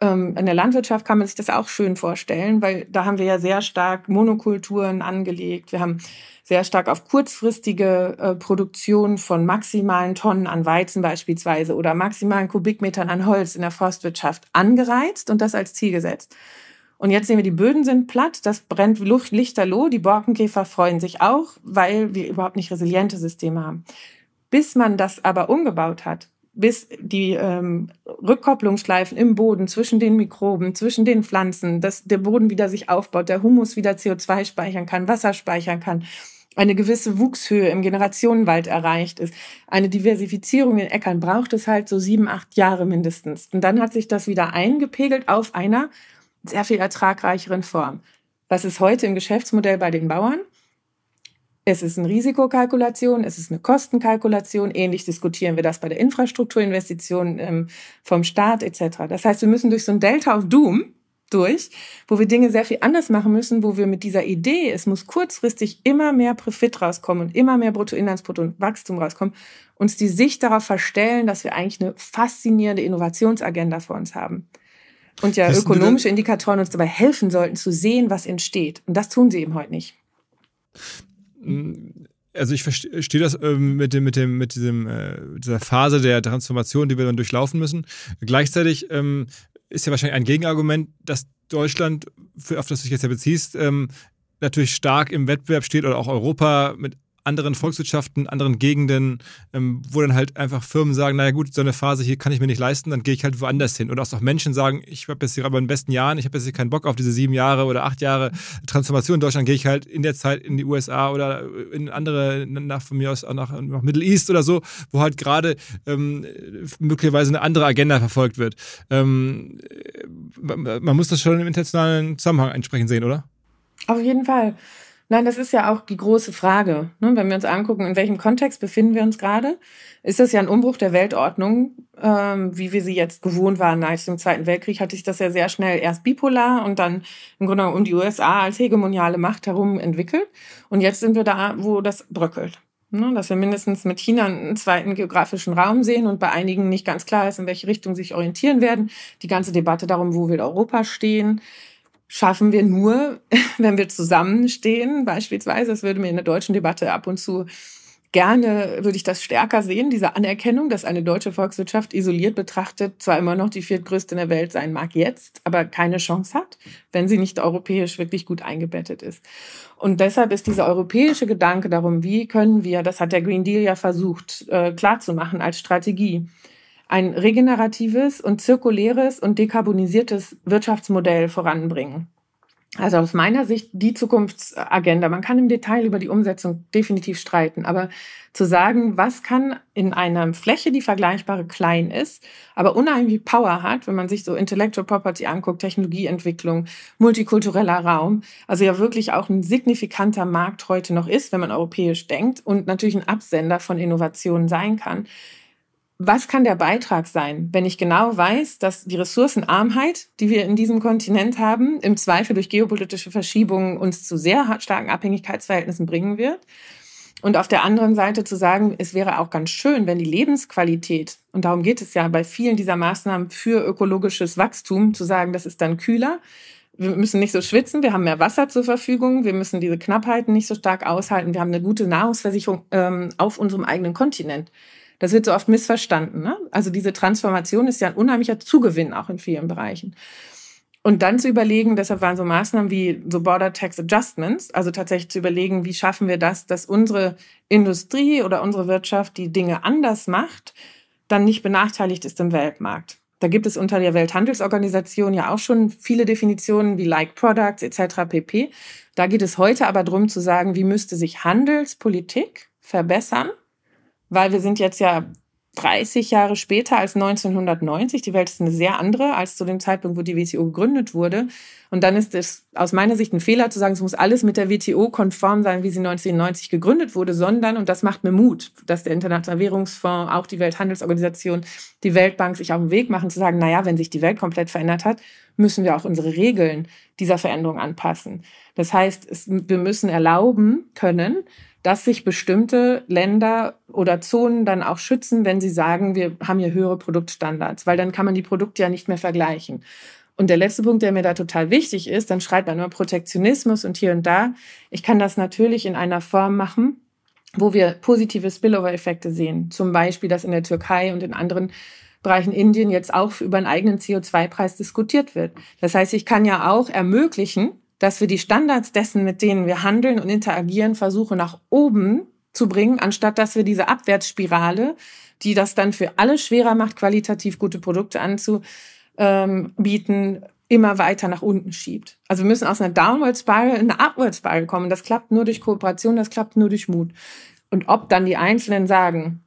Ähm, in der Landwirtschaft kann man sich das auch schön vorstellen, weil da haben wir ja sehr stark Monokulturen angelegt. Wir haben sehr stark auf kurzfristige äh, Produktion von maximalen Tonnen an Weizen beispielsweise oder maximalen Kubikmetern an Holz in der Forstwirtschaft angereizt und das als Ziel gesetzt. Und jetzt sehen wir, die Böden sind platt, das brennt lichterloh, die Borkenkäfer freuen sich auch, weil wir überhaupt nicht resiliente Systeme haben. Bis man das aber umgebaut hat, bis die ähm, Rückkopplungsschleifen im Boden zwischen den Mikroben, zwischen den Pflanzen, dass der Boden wieder sich aufbaut, der Humus wieder CO2 speichern kann, Wasser speichern kann, eine gewisse Wuchshöhe im Generationenwald erreicht ist, eine Diversifizierung in Äckern, braucht es halt so sieben, acht Jahre mindestens. Und dann hat sich das wieder eingepegelt auf einer sehr viel ertragreicheren Form. Was ist heute im Geschäftsmodell bei den Bauern? Es ist eine Risikokalkulation, es ist eine Kostenkalkulation. Ähnlich diskutieren wir das bei der Infrastrukturinvestition ähm, vom Staat etc. Das heißt, wir müssen durch so ein Delta of Doom durch, wo wir Dinge sehr viel anders machen müssen, wo wir mit dieser Idee, es muss kurzfristig immer mehr Profit rauskommen und immer mehr Bruttoinlandsprodukt und Wachstum rauskommen, uns die Sicht darauf verstellen, dass wir eigentlich eine faszinierende Innovationsagenda vor uns haben. Und ja, das ökonomische Indikatoren uns dabei helfen sollten, zu sehen, was entsteht. Und das tun sie eben heute nicht also ich verstehe das ähm, mit dem, mit dem, mit diesem, äh, dieser Phase der Transformation, die wir dann durchlaufen müssen. Gleichzeitig ähm, ist ja wahrscheinlich ein Gegenargument, dass Deutschland, für, auf das du dich jetzt ja beziehst, ähm, natürlich stark im Wettbewerb steht oder auch Europa mit anderen Volkswirtschaften, anderen Gegenden, ähm, wo dann halt einfach Firmen sagen, naja gut, so eine Phase hier kann ich mir nicht leisten, dann gehe ich halt woanders hin. Oder auch Menschen sagen, ich habe jetzt hier aber in den besten Jahren, ich habe jetzt hier keinen Bock auf diese sieben Jahre oder acht Jahre Transformation in Deutschland, gehe ich halt in der Zeit in die USA oder in andere, nach von mir aus auch nach, nach Middle East oder so, wo halt gerade ähm, möglicherweise eine andere Agenda verfolgt wird. Ähm, man muss das schon im internationalen Zusammenhang entsprechend sehen, oder? Auf jeden Fall. Nein, das ist ja auch die große Frage. Ne? Wenn wir uns angucken, in welchem Kontext befinden wir uns gerade, ist das ja ein Umbruch der Weltordnung, ähm, wie wir sie jetzt gewohnt waren. Nach dem Zweiten Weltkrieg hatte sich das ja sehr schnell erst bipolar und dann im Grunde um die USA als hegemoniale Macht herum entwickelt. Und jetzt sind wir da, wo das bröckelt. Ne? Dass wir mindestens mit China einen zweiten geografischen Raum sehen und bei einigen nicht ganz klar ist, in welche Richtung sich orientieren werden. Die ganze Debatte darum, wo will Europa stehen schaffen wir nur, wenn wir zusammenstehen. Beispielsweise, das würde mir in der deutschen Debatte ab und zu Gerne würde ich das stärker sehen, diese Anerkennung, dass eine deutsche Volkswirtschaft isoliert betrachtet zwar immer noch die viertgrößte in der Welt sein mag jetzt, aber keine Chance hat, wenn sie nicht europäisch wirklich gut eingebettet ist. Und deshalb ist dieser europäische Gedanke darum, wie können wir, das hat der Green Deal ja versucht äh, klarzumachen als Strategie, ein regeneratives und zirkuläres und dekarbonisiertes Wirtschaftsmodell voranbringen. Also aus meiner Sicht die Zukunftsagenda. Man kann im Detail über die Umsetzung definitiv streiten, aber zu sagen, was kann in einer Fläche, die vergleichbare klein ist, aber unheimlich Power hat, wenn man sich so Intellectual Property anguckt, Technologieentwicklung, multikultureller Raum, also ja wirklich auch ein signifikanter Markt heute noch ist, wenn man europäisch denkt und natürlich ein Absender von Innovationen sein kann was kann der Beitrag sein, wenn ich genau weiß, dass die Ressourcenarmheit, die wir in diesem Kontinent haben, im Zweifel durch geopolitische Verschiebungen uns zu sehr starken Abhängigkeitsverhältnissen bringen wird? Und auf der anderen Seite zu sagen, es wäre auch ganz schön, wenn die Lebensqualität, und darum geht es ja bei vielen dieser Maßnahmen für ökologisches Wachstum, zu sagen, das ist dann kühler. Wir müssen nicht so schwitzen, wir haben mehr Wasser zur Verfügung, wir müssen diese Knappheiten nicht so stark aushalten, wir haben eine gute Nahrungsversicherung ähm, auf unserem eigenen Kontinent. Das wird so oft missverstanden. Ne? Also diese Transformation ist ja ein unheimlicher Zugewinn auch in vielen Bereichen. Und dann zu überlegen, deshalb waren so Maßnahmen wie so Border Tax Adjustments, also tatsächlich zu überlegen, wie schaffen wir das, dass unsere Industrie oder unsere Wirtschaft die Dinge anders macht, dann nicht benachteiligt ist im Weltmarkt. Da gibt es unter der Welthandelsorganisation ja auch schon viele Definitionen wie Like Products etc. pp. Da geht es heute aber darum zu sagen, wie müsste sich Handelspolitik verbessern, weil wir sind jetzt ja 30 Jahre später als 1990. Die Welt ist eine sehr andere als zu dem Zeitpunkt, wo die WTO gegründet wurde. Und dann ist es aus meiner Sicht ein Fehler zu sagen, es muss alles mit der WTO konform sein, wie sie 1990 gegründet wurde, sondern, und das macht mir Mut, dass der Internationale Währungsfonds, auch die Welthandelsorganisation, die Weltbank sich auf den Weg machen, zu sagen, na ja, wenn sich die Welt komplett verändert hat, müssen wir auch unsere Regeln dieser Veränderung anpassen. Das heißt, es, wir müssen erlauben können, dass sich bestimmte Länder oder Zonen dann auch schützen, wenn sie sagen, wir haben hier höhere Produktstandards, weil dann kann man die Produkte ja nicht mehr vergleichen. Und der letzte Punkt, der mir da total wichtig ist, dann schreibt man immer Protektionismus und hier und da. Ich kann das natürlich in einer Form machen, wo wir positive Spillover-Effekte sehen. Zum Beispiel, dass in der Türkei und in anderen Bereichen Indien jetzt auch über einen eigenen CO2-Preis diskutiert wird. Das heißt, ich kann ja auch ermöglichen, dass wir die Standards dessen, mit denen wir handeln und interagieren, versuchen nach oben zu bringen, anstatt dass wir diese Abwärtsspirale, die das dann für alle schwerer macht, qualitativ gute Produkte anzubieten, immer weiter nach unten schiebt. Also wir müssen aus einer Downward Spiral in eine Upward Spiral kommen. Das klappt nur durch Kooperation, das klappt nur durch Mut. Und ob dann die Einzelnen sagen,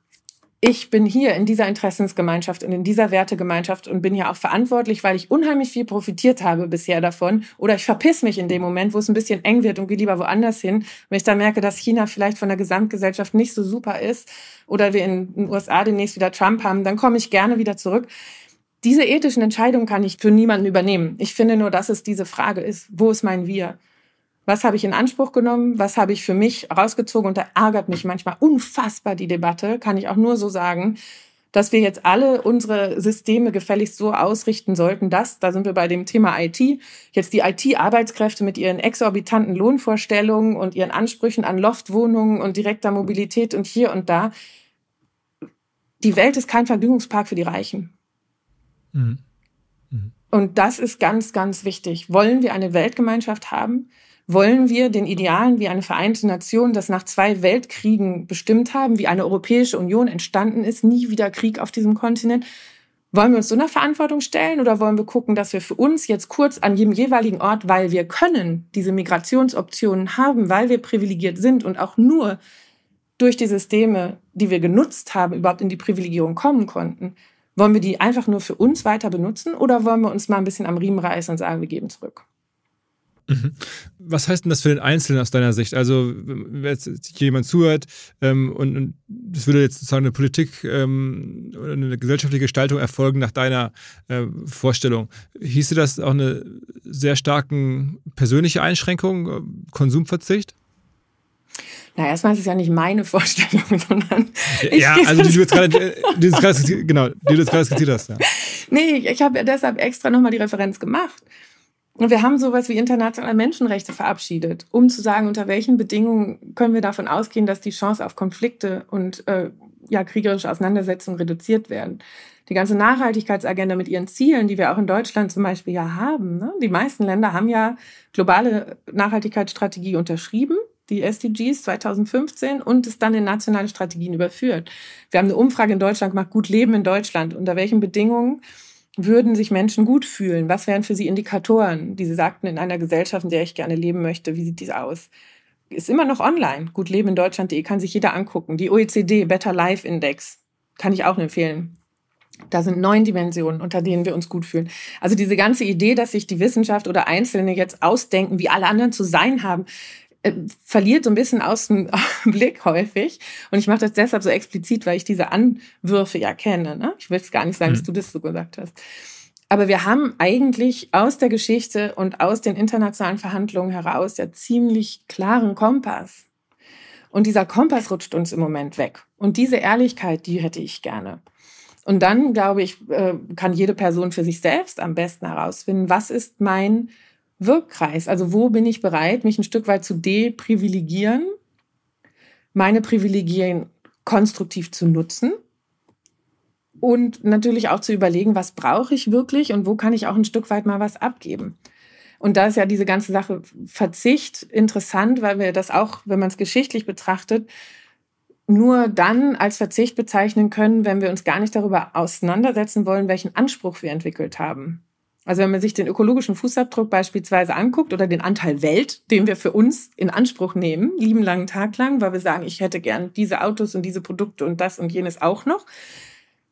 ich bin hier in dieser Interessensgemeinschaft und in dieser Wertegemeinschaft und bin ja auch verantwortlich, weil ich unheimlich viel profitiert habe bisher davon. Oder ich verpiss mich in dem Moment, wo es ein bisschen eng wird und gehe lieber woanders hin. Wenn ich dann merke, dass China vielleicht von der Gesamtgesellschaft nicht so super ist oder wir in den USA demnächst wieder Trump haben, dann komme ich gerne wieder zurück. Diese ethischen Entscheidungen kann ich für niemanden übernehmen. Ich finde nur, dass es diese Frage ist, wo ist mein Wir? Was habe ich in Anspruch genommen? Was habe ich für mich rausgezogen? Und da ärgert mich manchmal unfassbar die Debatte, kann ich auch nur so sagen, dass wir jetzt alle unsere Systeme gefälligst so ausrichten sollten, dass, da sind wir bei dem Thema IT, jetzt die IT-Arbeitskräfte mit ihren exorbitanten Lohnvorstellungen und ihren Ansprüchen an Loftwohnungen und direkter Mobilität und hier und da, die Welt ist kein Vergnügungspark für die Reichen. Mhm. Mhm. Und das ist ganz, ganz wichtig. Wollen wir eine Weltgemeinschaft haben, wollen wir den Idealen wie eine Vereinte Nation, das nach zwei Weltkriegen bestimmt haben, wie eine Europäische Union entstanden ist, nie wieder Krieg auf diesem Kontinent? Wollen wir uns so einer Verantwortung stellen oder wollen wir gucken, dass wir für uns jetzt kurz an jedem jeweiligen Ort, weil wir können, diese Migrationsoptionen haben, weil wir privilegiert sind und auch nur durch die Systeme, die wir genutzt haben, überhaupt in die Privilegierung kommen konnten? Wollen wir die einfach nur für uns weiter benutzen oder wollen wir uns mal ein bisschen am Riemen reißen und sagen, wir geben zurück? Mhm. Was heißt denn das für den Einzelnen aus deiner Sicht? Also, wenn jetzt jemand zuhört ähm, und, und das würde jetzt sozusagen eine Politik ähm, oder eine gesellschaftliche Gestaltung erfolgen nach deiner äh, Vorstellung, hieße das auch eine sehr starken persönliche Einschränkung, äh, Konsumverzicht? Na, erstmal ist es ja nicht meine Vorstellung, sondern. Ja, also die du jetzt gerade, die du jetzt gerade, genau, die du jetzt gerade skizziert hast. Ja. Nee, ich habe ja deshalb extra nochmal die Referenz gemacht Und wir haben sowas wie internationale Menschenrechte verabschiedet, um zu sagen, unter welchen Bedingungen können wir davon ausgehen, dass die Chance auf Konflikte und äh, ja, kriegerische Auseinandersetzungen reduziert werden. Die ganze Nachhaltigkeitsagenda mit ihren Zielen, die wir auch in Deutschland zum Beispiel ja haben. Ne? Die meisten Länder haben ja globale Nachhaltigkeitsstrategie unterschrieben, die SDGs 2015, und es dann in nationale Strategien überführt. Wir haben eine Umfrage in Deutschland gemacht, gut Leben in Deutschland, unter welchen Bedingungen würden sich Menschen gut fühlen? Was wären für sie Indikatoren, die sie sagten, in einer Gesellschaft, in der ich gerne leben möchte? Wie sieht dies aus? Ist immer noch online. Gut Leben in Deutschland.de kann sich jeder angucken. Die OECD Better Life Index kann ich auch empfehlen. Da sind neun Dimensionen, unter denen wir uns gut fühlen. Also diese ganze Idee, dass sich die Wissenschaft oder Einzelne jetzt ausdenken, wie alle anderen zu sein haben, verliert so ein bisschen aus dem Blick häufig. Und ich mache das deshalb so explizit, weil ich diese Anwürfe ja kenne. Ne? Ich will es gar nicht sagen, mhm. dass du das so gesagt hast. Aber wir haben eigentlich aus der Geschichte und aus den internationalen Verhandlungen heraus ja ziemlich klaren Kompass. Und dieser Kompass rutscht uns im Moment weg. Und diese Ehrlichkeit, die hätte ich gerne. Und dann, glaube ich, äh, kann jede Person für sich selbst am besten herausfinden, was ist mein Wirkkreis? Also wo bin ich bereit, mich ein Stück weit zu deprivilegieren, meine Privilegien konstruktiv zu nutzen und natürlich auch zu überlegen, was brauche ich wirklich und wo kann ich auch ein Stück weit mal was abgeben. Und da ist ja diese ganze Sache Verzicht interessant, weil wir das auch, wenn man es geschichtlich betrachtet, nur dann als Verzicht bezeichnen können, wenn wir uns gar nicht darüber auseinandersetzen wollen, welchen Anspruch wir entwickelt haben. Also wenn man sich den ökologischen Fußabdruck beispielsweise anguckt oder den Anteil Welt, den wir für uns in Anspruch nehmen, lieben langen Tag lang, weil wir sagen, ich hätte gern diese Autos und diese Produkte und das und jenes auch noch.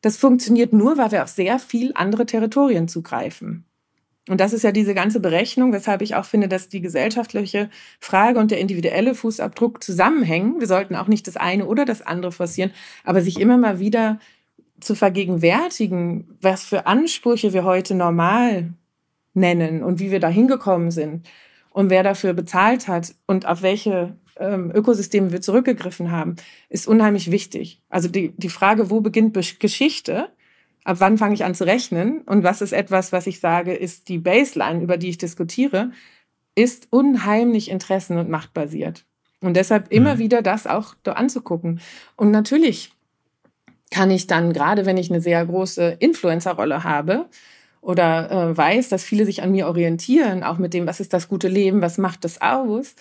Das funktioniert nur, weil wir auf sehr viel andere Territorien zugreifen. Und das ist ja diese ganze Berechnung, weshalb ich auch finde, dass die gesellschaftliche Frage und der individuelle Fußabdruck zusammenhängen. Wir sollten auch nicht das eine oder das andere forcieren, aber sich immer mal wieder zu vergegenwärtigen, was für Ansprüche wir heute normal nennen und wie wir da hingekommen sind und wer dafür bezahlt hat und auf welche ähm, Ökosysteme wir zurückgegriffen haben, ist unheimlich wichtig. Also die, die Frage, wo beginnt Geschichte? Ab wann fange ich an zu rechnen? Und was ist etwas, was ich sage, ist die Baseline, über die ich diskutiere, ist unheimlich interessen- und machtbasiert. Und deshalb immer mhm. wieder das auch da anzugucken. Und natürlich kann ich dann, gerade wenn ich eine sehr große Influencer-Rolle habe oder äh, weiß, dass viele sich an mir orientieren, auch mit dem, was ist das gute Leben, was macht das aus,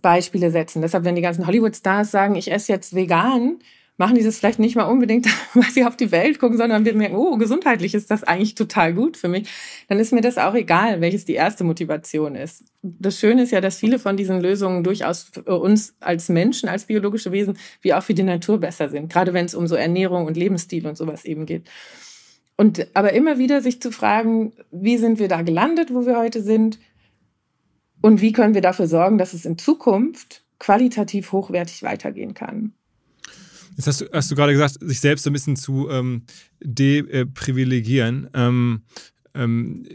Beispiele setzen. Deshalb, wenn die ganzen Hollywood-Stars sagen, ich esse jetzt vegan, machen die das vielleicht nicht mal unbedingt, weil sie auf die Welt gucken, sondern wir merken, oh, gesundheitlich ist das eigentlich total gut für mich. Dann ist mir das auch egal, welches die erste Motivation ist. Das Schöne ist ja, dass viele von diesen Lösungen durchaus für uns als Menschen, als biologische Wesen, wie auch für die Natur besser sind. Gerade wenn es um so Ernährung und Lebensstil und sowas eben geht. Und aber immer wieder sich zu fragen, wie sind wir da gelandet, wo wir heute sind? Und wie können wir dafür sorgen, dass es in Zukunft qualitativ hochwertig weitergehen kann? Jetzt hast du, hast du gerade gesagt, sich selbst so ein bisschen zu ähm, deprivilegieren. Ähm, ähm,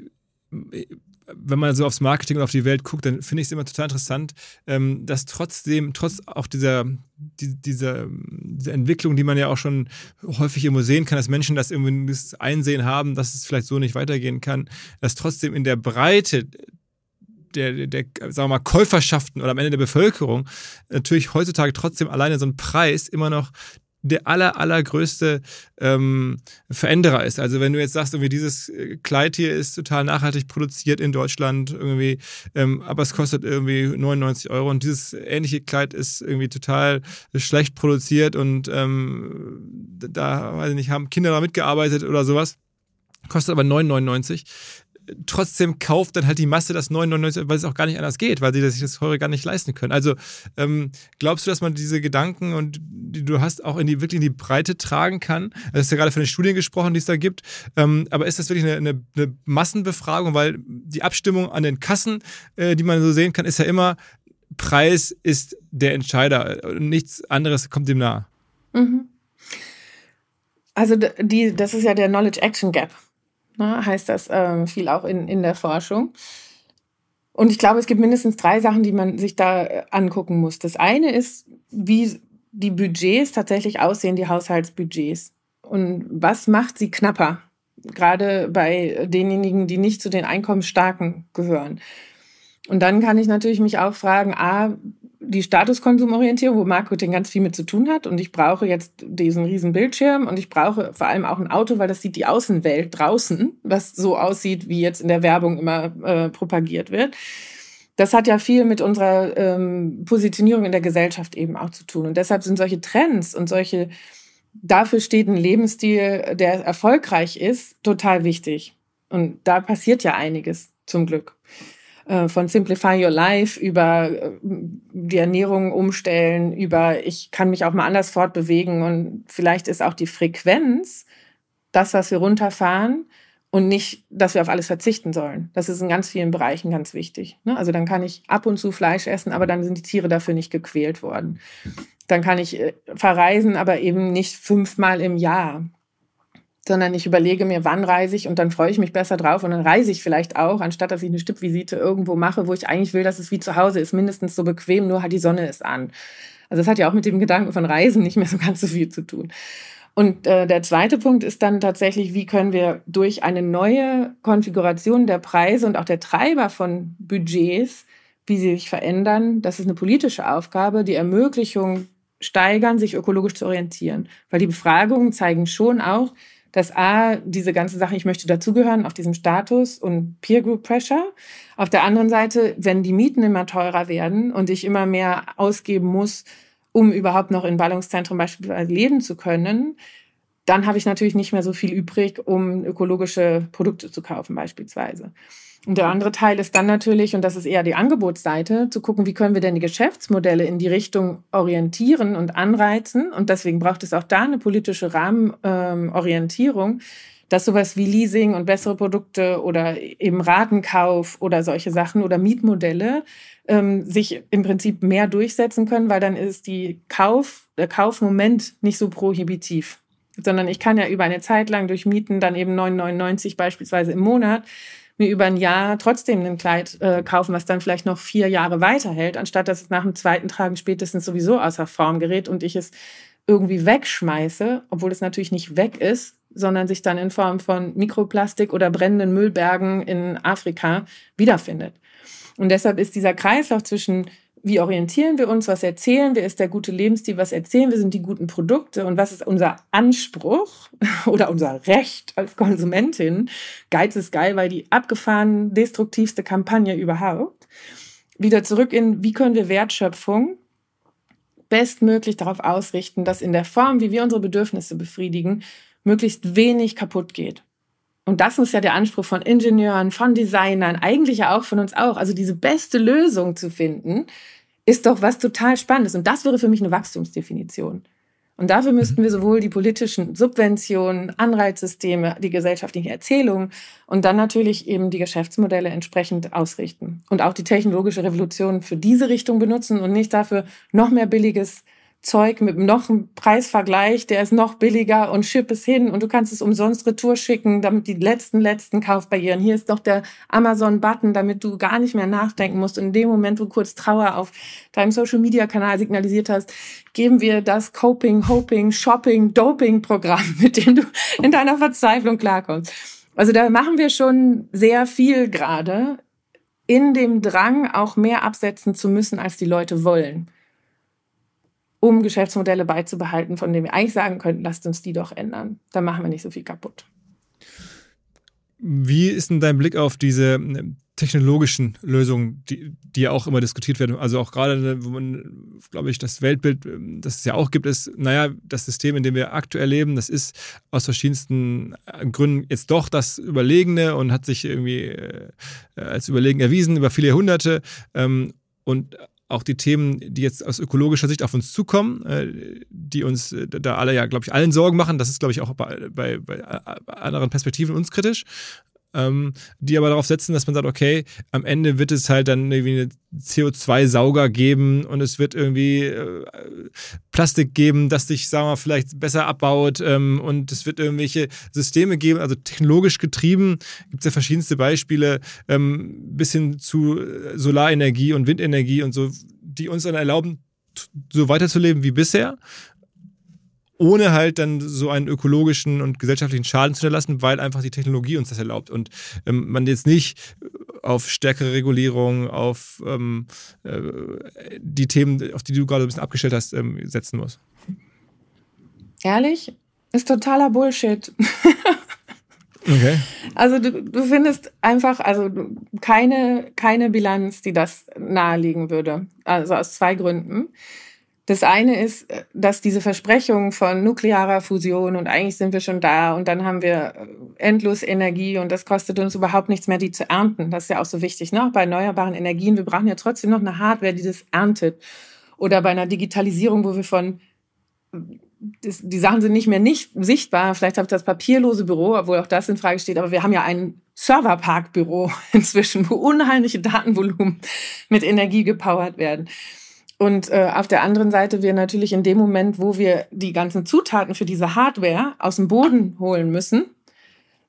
wenn man so aufs Marketing und auf die Welt guckt, dann finde ich es immer total interessant, ähm, dass trotzdem, trotz auch dieser, die, dieser, dieser Entwicklung, die man ja auch schon häufig irgendwo sehen kann, dass Menschen das irgendwie das Einsehen haben, dass es vielleicht so nicht weitergehen kann, dass trotzdem in der Breite der, der, sagen wir mal, Käuferschaften oder am Ende der Bevölkerung natürlich heutzutage trotzdem alleine so ein Preis immer noch der aller, allergrößte ähm, Veränderer ist. Also wenn du jetzt sagst, irgendwie dieses äh, Kleid hier ist total nachhaltig produziert in Deutschland, irgendwie, ähm, aber es kostet irgendwie 99 Euro und dieses ähnliche Kleid ist irgendwie total schlecht produziert und ähm, da, weiß ich nicht, haben Kinder da mitgearbeitet oder sowas kostet aber 9,99 trotzdem kauft dann halt die Masse das 9,99, weil es auch gar nicht anders geht, weil sie sich das teure gar nicht leisten können. Also ähm, glaubst du, dass man diese Gedanken und die du hast auch in die wirklich in die Breite tragen kann? Du hast ja gerade von den Studien gesprochen, die es da gibt. Ähm, aber ist das wirklich eine, eine, eine, Massenbefragung? Weil die Abstimmung an den Kassen, äh, die man so sehen kann, ist ja immer Preis ist der Entscheider. Nichts anderes kommt dem nahe. Mhm. Also die, das ist ja der Knowledge Action Gap ne, heißt das ähm, viel auch in, in der Forschung. Und ich glaube, es gibt mindestens drei Sachen, die man sich da äh, angucken muss. Das eine ist, wie die Budgets tatsächlich aussehen, die Haushaltsbudgets. Und was macht sie knapper? gerade bei denjenigen, die nicht zu den Einkommensstarken gehören. Und dann kann ich natürlich mich auch fragen, a, die Statuskonsumorientierung, wo Marketing ganz viel mit zu tun hat. Und ich brauche jetzt diesen riesen Bildschirm und ich brauche vor allem auch ein Auto, weil das sieht die Außenwelt draußen, was so aussieht, wie jetzt in der Werbung immer äh, propagiert wird. Das hat ja viel mit unserer ähm, Positionierung in der Gesellschaft eben auch zu tun. Und deshalb sind solche Trends und solche, dafür steht ein Lebensstil, der erfolgreich ist, total wichtig. Und da passiert ja einiges, zum Glück. Äh, von Simplify Your Life über äh, die Ernährung umstellen, über ich kann mich auch mal anders fortbewegen und vielleicht ist auch die Frequenz das, was wir runterfahren und nicht, dass wir auf alles verzichten sollen. Das ist in ganz vielen Bereichen ganz wichtig. Ne? Also dann kann ich ab und zu Fleisch essen, aber dann sind die Tiere dafür nicht gequält worden. Dann kann ich äh, verreisen, aber eben nicht fünfmal im Jahr sondern ich überlege mir, wann reise ich und dann freue ich mich besser drauf und dann reise ich vielleicht auch, anstatt dass ich eine Stippvisite irgendwo mache, wo ich eigentlich will, dass es wie zu Hause ist, mindestens so bequem, nur halt die Sonne ist an. Also das hat ja auch mit dem Gedanken von Reisen nicht mehr so ganz so viel zu tun. Und äh, der zweite Punkt ist dann tatsächlich, wie können wir durch eine neue Konfiguration der Preise und auch der Treiber von Budgets, wie sie sich verändern, das ist eine politische Aufgabe, die Ermöglichung steigern, sich ökologisch zu orientieren. Weil die Befragungen zeigen schon auch, dass A, diese ganze Sache, ich möchte dazugehören auf diesem Status und Peer Group Pressure. Auf der anderen Seite, wenn die Mieten immer teurer werden und ich immer mehr ausgeben muss, um überhaupt noch in Ballungszentren beispielsweise leben zu können, dann habe ich natürlich nicht mehr so viel übrig, um ökologische Produkte zu kaufen beispielsweise. Und der andere Teil ist dann natürlich, und das ist eher die Angebotsseite, zu gucken, wie können wir denn die Geschäftsmodelle in die Richtung orientieren und anreizen. Und deswegen braucht es auch da eine politische Rahmenorientierung, ähm, dass sowas wie Leasing und bessere Produkte oder eben Ratenkauf oder solche Sachen oder Mietmodelle ähm, sich im Prinzip mehr durchsetzen können, weil dann ist die Kauf, der Kaufmoment nicht so prohibitiv. Sondern ich kann ja über eine Zeit lang durch Mieten dann eben 9,99 beispielsweise im Monat mir über ein Jahr trotzdem ein Kleid äh, kaufen, was dann vielleicht noch vier Jahre weiterhält, anstatt dass es nach dem zweiten Tragen spätestens sowieso außer Form gerät und ich es irgendwie wegschmeiße, obwohl es natürlich nicht weg ist, sondern sich dann in Form von Mikroplastik oder brennenden Müllbergen in Afrika wiederfindet. Und deshalb ist dieser Kreislauf zwischen wie orientieren wir uns, was erzählen wir, ist der gute Lebensstil, was erzählen wir, sind die guten Produkte und was ist unser Anspruch oder unser Recht als Konsumentin. Geiz ist geil, weil die abgefahren destruktivste Kampagne überhaupt. Wieder zurück in, wie können wir Wertschöpfung bestmöglich darauf ausrichten, dass in der Form, wie wir unsere Bedürfnisse befriedigen, möglichst wenig kaputt geht. Und das ist ja der Anspruch von Ingenieuren, von Designern, eigentlich ja auch von uns auch. Also diese beste Lösung zu finden, ist doch was total Spannendes. Und das wäre für mich eine Wachstumsdefinition. Und dafür mhm. müssten wir sowohl die politischen Subventionen, Anreizsysteme, die gesellschaftliche Erzählung und dann natürlich eben die Geschäftsmodelle entsprechend ausrichten. Und auch die technologische Revolution für diese Richtung benutzen und nicht dafür noch mehr billiges Zeug mit noch einem Preisvergleich, der ist noch billiger und schipp es hin und du kannst es umsonst retour schicken, damit die letzten, letzten Kaufbarrieren. Hier ist noch der Amazon-Button, damit du gar nicht mehr nachdenken musst. Und in dem Moment, wo kurz Trauer auf deinem Social-Media-Kanal signalisiert hast, geben wir das Coping, Hoping, Shopping, Doping-Programm, mit dem du in deiner Verzweiflung klarkommst. Also da machen wir schon sehr viel gerade in dem Drang, auch mehr absetzen zu müssen, als die Leute wollen um Geschäftsmodelle beizubehalten, von denen wir eigentlich sagen könnten, lasst uns die doch ändern. Dann machen wir nicht so viel kaputt. Wie ist denn dein Blick auf diese äh, technologischen Lösungen, die, die ja auch immer diskutiert werden? Also auch gerade, ne, wo man, glaube ich, das Weltbild, ähm, das es ja auch gibt, ist, naja, das System, in dem wir aktuell leben, das ist aus verschiedensten äh, Gründen jetzt doch das Überlegene und hat sich irgendwie äh, als überlegen erwiesen über viele Jahrhunderte. Ähm, und auch die Themen, die jetzt aus ökologischer Sicht auf uns zukommen, äh, die uns äh, da alle ja, glaube ich, allen Sorgen machen. Das ist, glaube ich, auch bei, bei, bei anderen Perspektiven uns kritisch ähm, die aber darauf setzen, dass man sagt, okay, am Ende wird es halt dann irgendwie einen CO2-Sauger geben und es wird irgendwie äh, Plastik geben, das sich, sagen wir, vielleicht besser abbaut ähm, und es wird irgendwelche Systeme geben, also technologisch getrieben, gibt es ja verschiedenste Beispiele, ähm, bis hin zu äh, Solarenergie und Windenergie und so, die uns dann erlauben, so weiterzuleben wie bisher. Ohne halt dann so einen ökologischen und gesellschaftlichen Schaden zu hinterlassen, weil einfach die Technologie uns das erlaubt und ähm, man jetzt nicht auf stärkere Regulierung, auf ähm, äh, die Themen, auf die du gerade ein bisschen abgestellt hast, ähm, setzen muss. Ehrlich? Ist totaler Bullshit. Okay. Also du, du findest einfach also keine, keine Bilanz, die das nahelegen würde. Also aus zwei Gründen. Das eine ist, dass diese Versprechung von nuklearer Fusion und eigentlich sind wir schon da und dann haben wir endlos Energie und das kostet uns überhaupt nichts mehr, die zu ernten. Das ist ja auch so wichtig, ne? Bei erneuerbaren Energien, wir brauchen ja trotzdem noch eine Hardware, die das erntet. Oder bei einer Digitalisierung, wo wir von die Sachen sind nicht mehr nicht sichtbar. Vielleicht habe ich das papierlose Büro, obwohl auch das in Frage steht. Aber wir haben ja ein Serverparkbüro inzwischen, wo unheimliche Datenvolumen mit Energie gepowert werden. Und äh, auf der anderen Seite wir natürlich in dem Moment, wo wir die ganzen Zutaten für diese Hardware aus dem Boden holen müssen,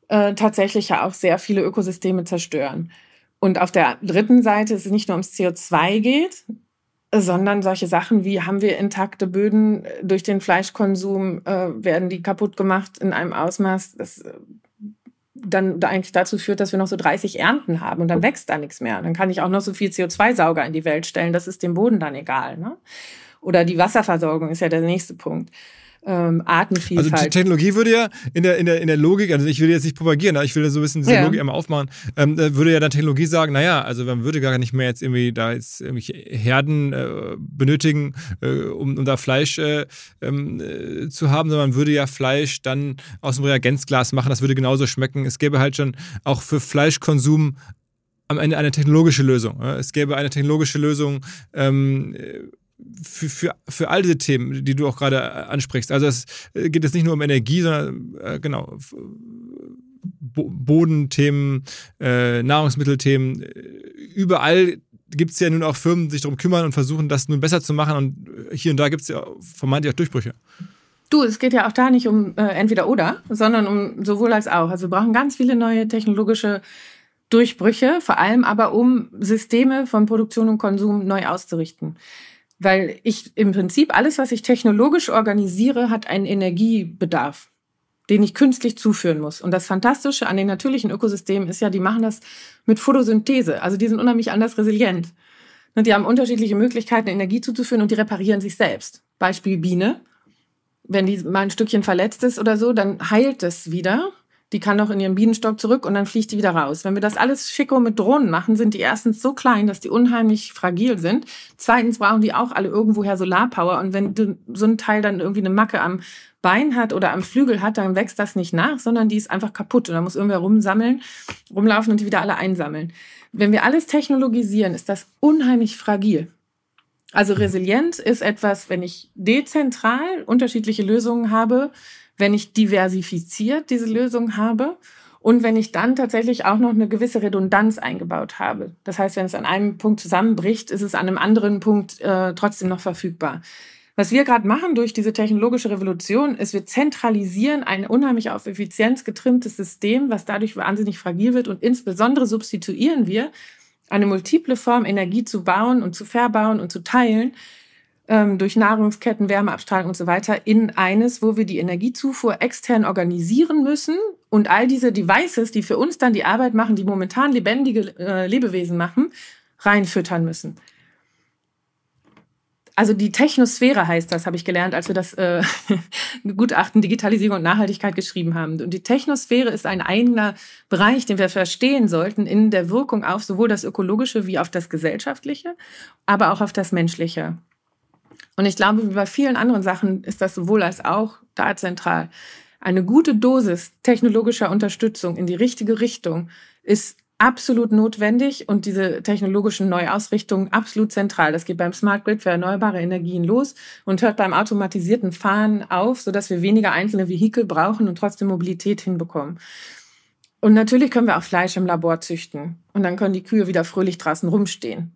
äh, tatsächlich ja auch sehr viele Ökosysteme zerstören. Und auf der dritten Seite ist es nicht nur ums CO2 geht, sondern solche Sachen wie haben wir intakte Böden äh, durch den Fleischkonsum, äh, werden die kaputt gemacht in einem Ausmaß, das äh, dann eigentlich dazu führt, dass wir noch so 30 Ernten haben und dann wächst da nichts mehr. Dann kann ich auch noch so viel CO2-Sauger in die Welt stellen, das ist dem Boden dann egal. Ne? Oder die Wasserversorgung ist ja der nächste Punkt ähm, Artenvielfalt. Also die Technologie würde ja in der, in der, in der Logik, also ich will jetzt nicht propagieren, aber ich will so ein bisschen diese ja. Logik einmal aufmachen, ähm, würde ja dann Technologie sagen, naja, also man würde gar nicht mehr jetzt irgendwie da jetzt irgendwelche Herden äh, benötigen, äh, um, um da Fleisch äh, ähm, äh, zu haben, sondern man würde ja Fleisch dann aus dem Reagenzglas machen, das würde genauso schmecken. Es gäbe halt schon auch für Fleischkonsum am Ende eine technologische Lösung. Es gäbe eine technologische Lösung, ähm, für, für, für all diese Themen, die du auch gerade äh, ansprichst. Also es äh, geht jetzt nicht nur um Energie, sondern äh, genau Bo Bodenthemen, äh, Nahrungsmittelthemen. Überall gibt es ja nun auch Firmen, die sich darum kümmern und versuchen, das nun besser zu machen. Und hier und da gibt es ja vermeintlich auch Durchbrüche. Du, es geht ja auch da nicht um äh, entweder oder, sondern um sowohl als auch. Also wir brauchen ganz viele neue technologische Durchbrüche, vor allem aber um Systeme von Produktion und Konsum neu auszurichten. Weil ich im Prinzip alles, was ich technologisch organisiere, hat einen Energiebedarf, den ich künstlich zuführen muss. Und das Fantastische an den natürlichen Ökosystemen ist ja, die machen das mit Photosynthese. Also die sind unheimlich anders resilient. Und die haben unterschiedliche Möglichkeiten, Energie zuzuführen und die reparieren sich selbst. Beispiel Biene. Wenn die mal ein Stückchen verletzt ist oder so, dann heilt es wieder die kann noch in ihren Bienenstock zurück und dann fliegt die wieder raus. Wenn wir das alles schicko mit Drohnen machen, sind die erstens so klein, dass die unheimlich fragil sind. Zweitens brauchen die auch alle irgendwoher Solarpower. Und wenn so ein Teil dann irgendwie eine Macke am Bein hat oder am Flügel hat, dann wächst das nicht nach, sondern die ist einfach kaputt. Und da muss irgendwer rumsammeln, rumlaufen und die wieder alle einsammeln. Wenn wir alles technologisieren, ist das unheimlich fragil. Also resilient ist etwas, wenn ich dezentral unterschiedliche Lösungen habe, wenn ich diversifiziert diese Lösung habe und wenn ich dann tatsächlich auch noch eine gewisse Redundanz eingebaut habe. Das heißt, wenn es an einem Punkt zusammenbricht, ist es an einem anderen Punkt äh, trotzdem noch verfügbar. Was wir gerade machen durch diese technologische Revolution, ist, wir zentralisieren ein unheimlich auf Effizienz getrimmtes System, was dadurch wahnsinnig fragil wird und insbesondere substituieren wir eine multiple Form Energie zu bauen und zu verbauen und zu teilen durch Nahrungsketten, Wärmeabstrahlung und so weiter in eines, wo wir die Energiezufuhr extern organisieren müssen und all diese Devices, die für uns dann die Arbeit machen, die momentan lebendige äh, Lebewesen machen, reinfüttern müssen. Also die Technosphäre heißt das, habe ich gelernt, als wir das äh, Gutachten Digitalisierung und Nachhaltigkeit geschrieben haben. Und die Technosphäre ist ein eigener Bereich, den wir verstehen sollten in der Wirkung auf sowohl das Ökologische wie auf das Gesellschaftliche, aber auch auf das Menschliche. Und ich glaube, wie bei vielen anderen Sachen ist das sowohl als auch da zentral. Eine gute Dosis technologischer Unterstützung in die richtige Richtung ist absolut notwendig und diese technologischen Neuausrichtungen absolut zentral. Das geht beim Smart Grid für erneuerbare Energien los und hört beim automatisierten Fahren auf, sodass wir weniger einzelne Vehikel brauchen und trotzdem Mobilität hinbekommen. Und natürlich können wir auch Fleisch im Labor züchten und dann können die Kühe wieder fröhlich draußen rumstehen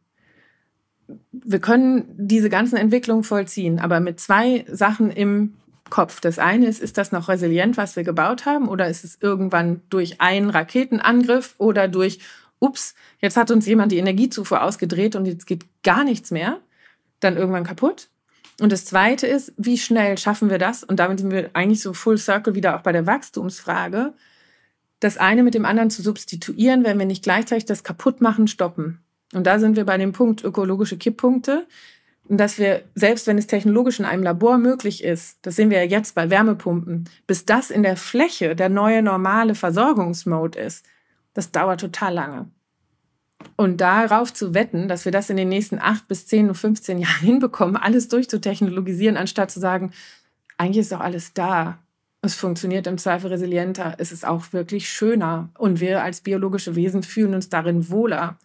wir können diese ganzen Entwicklungen vollziehen, aber mit zwei Sachen im Kopf. Das eine ist, ist das noch resilient, was wir gebaut haben, oder ist es irgendwann durch einen Raketenangriff oder durch, ups, jetzt hat uns jemand die Energiezufuhr ausgedreht und jetzt geht gar nichts mehr, dann irgendwann kaputt? Und das Zweite ist, wie schnell schaffen wir das? Und damit sind wir eigentlich so full circle wieder auch bei der Wachstumsfrage, das eine mit dem anderen zu substituieren, wenn wir nicht gleichzeitig das Kaputtmachen stoppen. Und da sind wir bei dem Punkt ökologische Kipppunkte. Und dass wir, selbst wenn es technologisch in einem Labor möglich ist, das sehen wir ja jetzt bei Wärmepumpen, bis das in der Fläche der neue normale Versorgungsmode ist, das dauert total lange. Und darauf zu wetten, dass wir das in den nächsten acht bis zehn und 15 Jahren hinbekommen, alles durchzutechnologisieren, anstatt zu sagen, eigentlich ist doch alles da. Es funktioniert im Zweifel resilienter. Es ist auch wirklich schöner. Und wir als biologische Wesen fühlen uns darin wohler.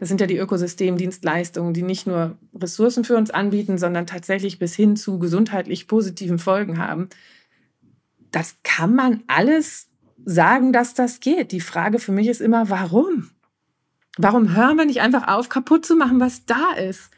Das sind ja die Ökosystemdienstleistungen, die nicht nur Ressourcen für uns anbieten, sondern tatsächlich bis hin zu gesundheitlich positiven Folgen haben. Das kann man alles sagen, dass das geht. Die Frage für mich ist immer, warum? Warum hören wir nicht einfach auf, kaputt zu machen, was da ist?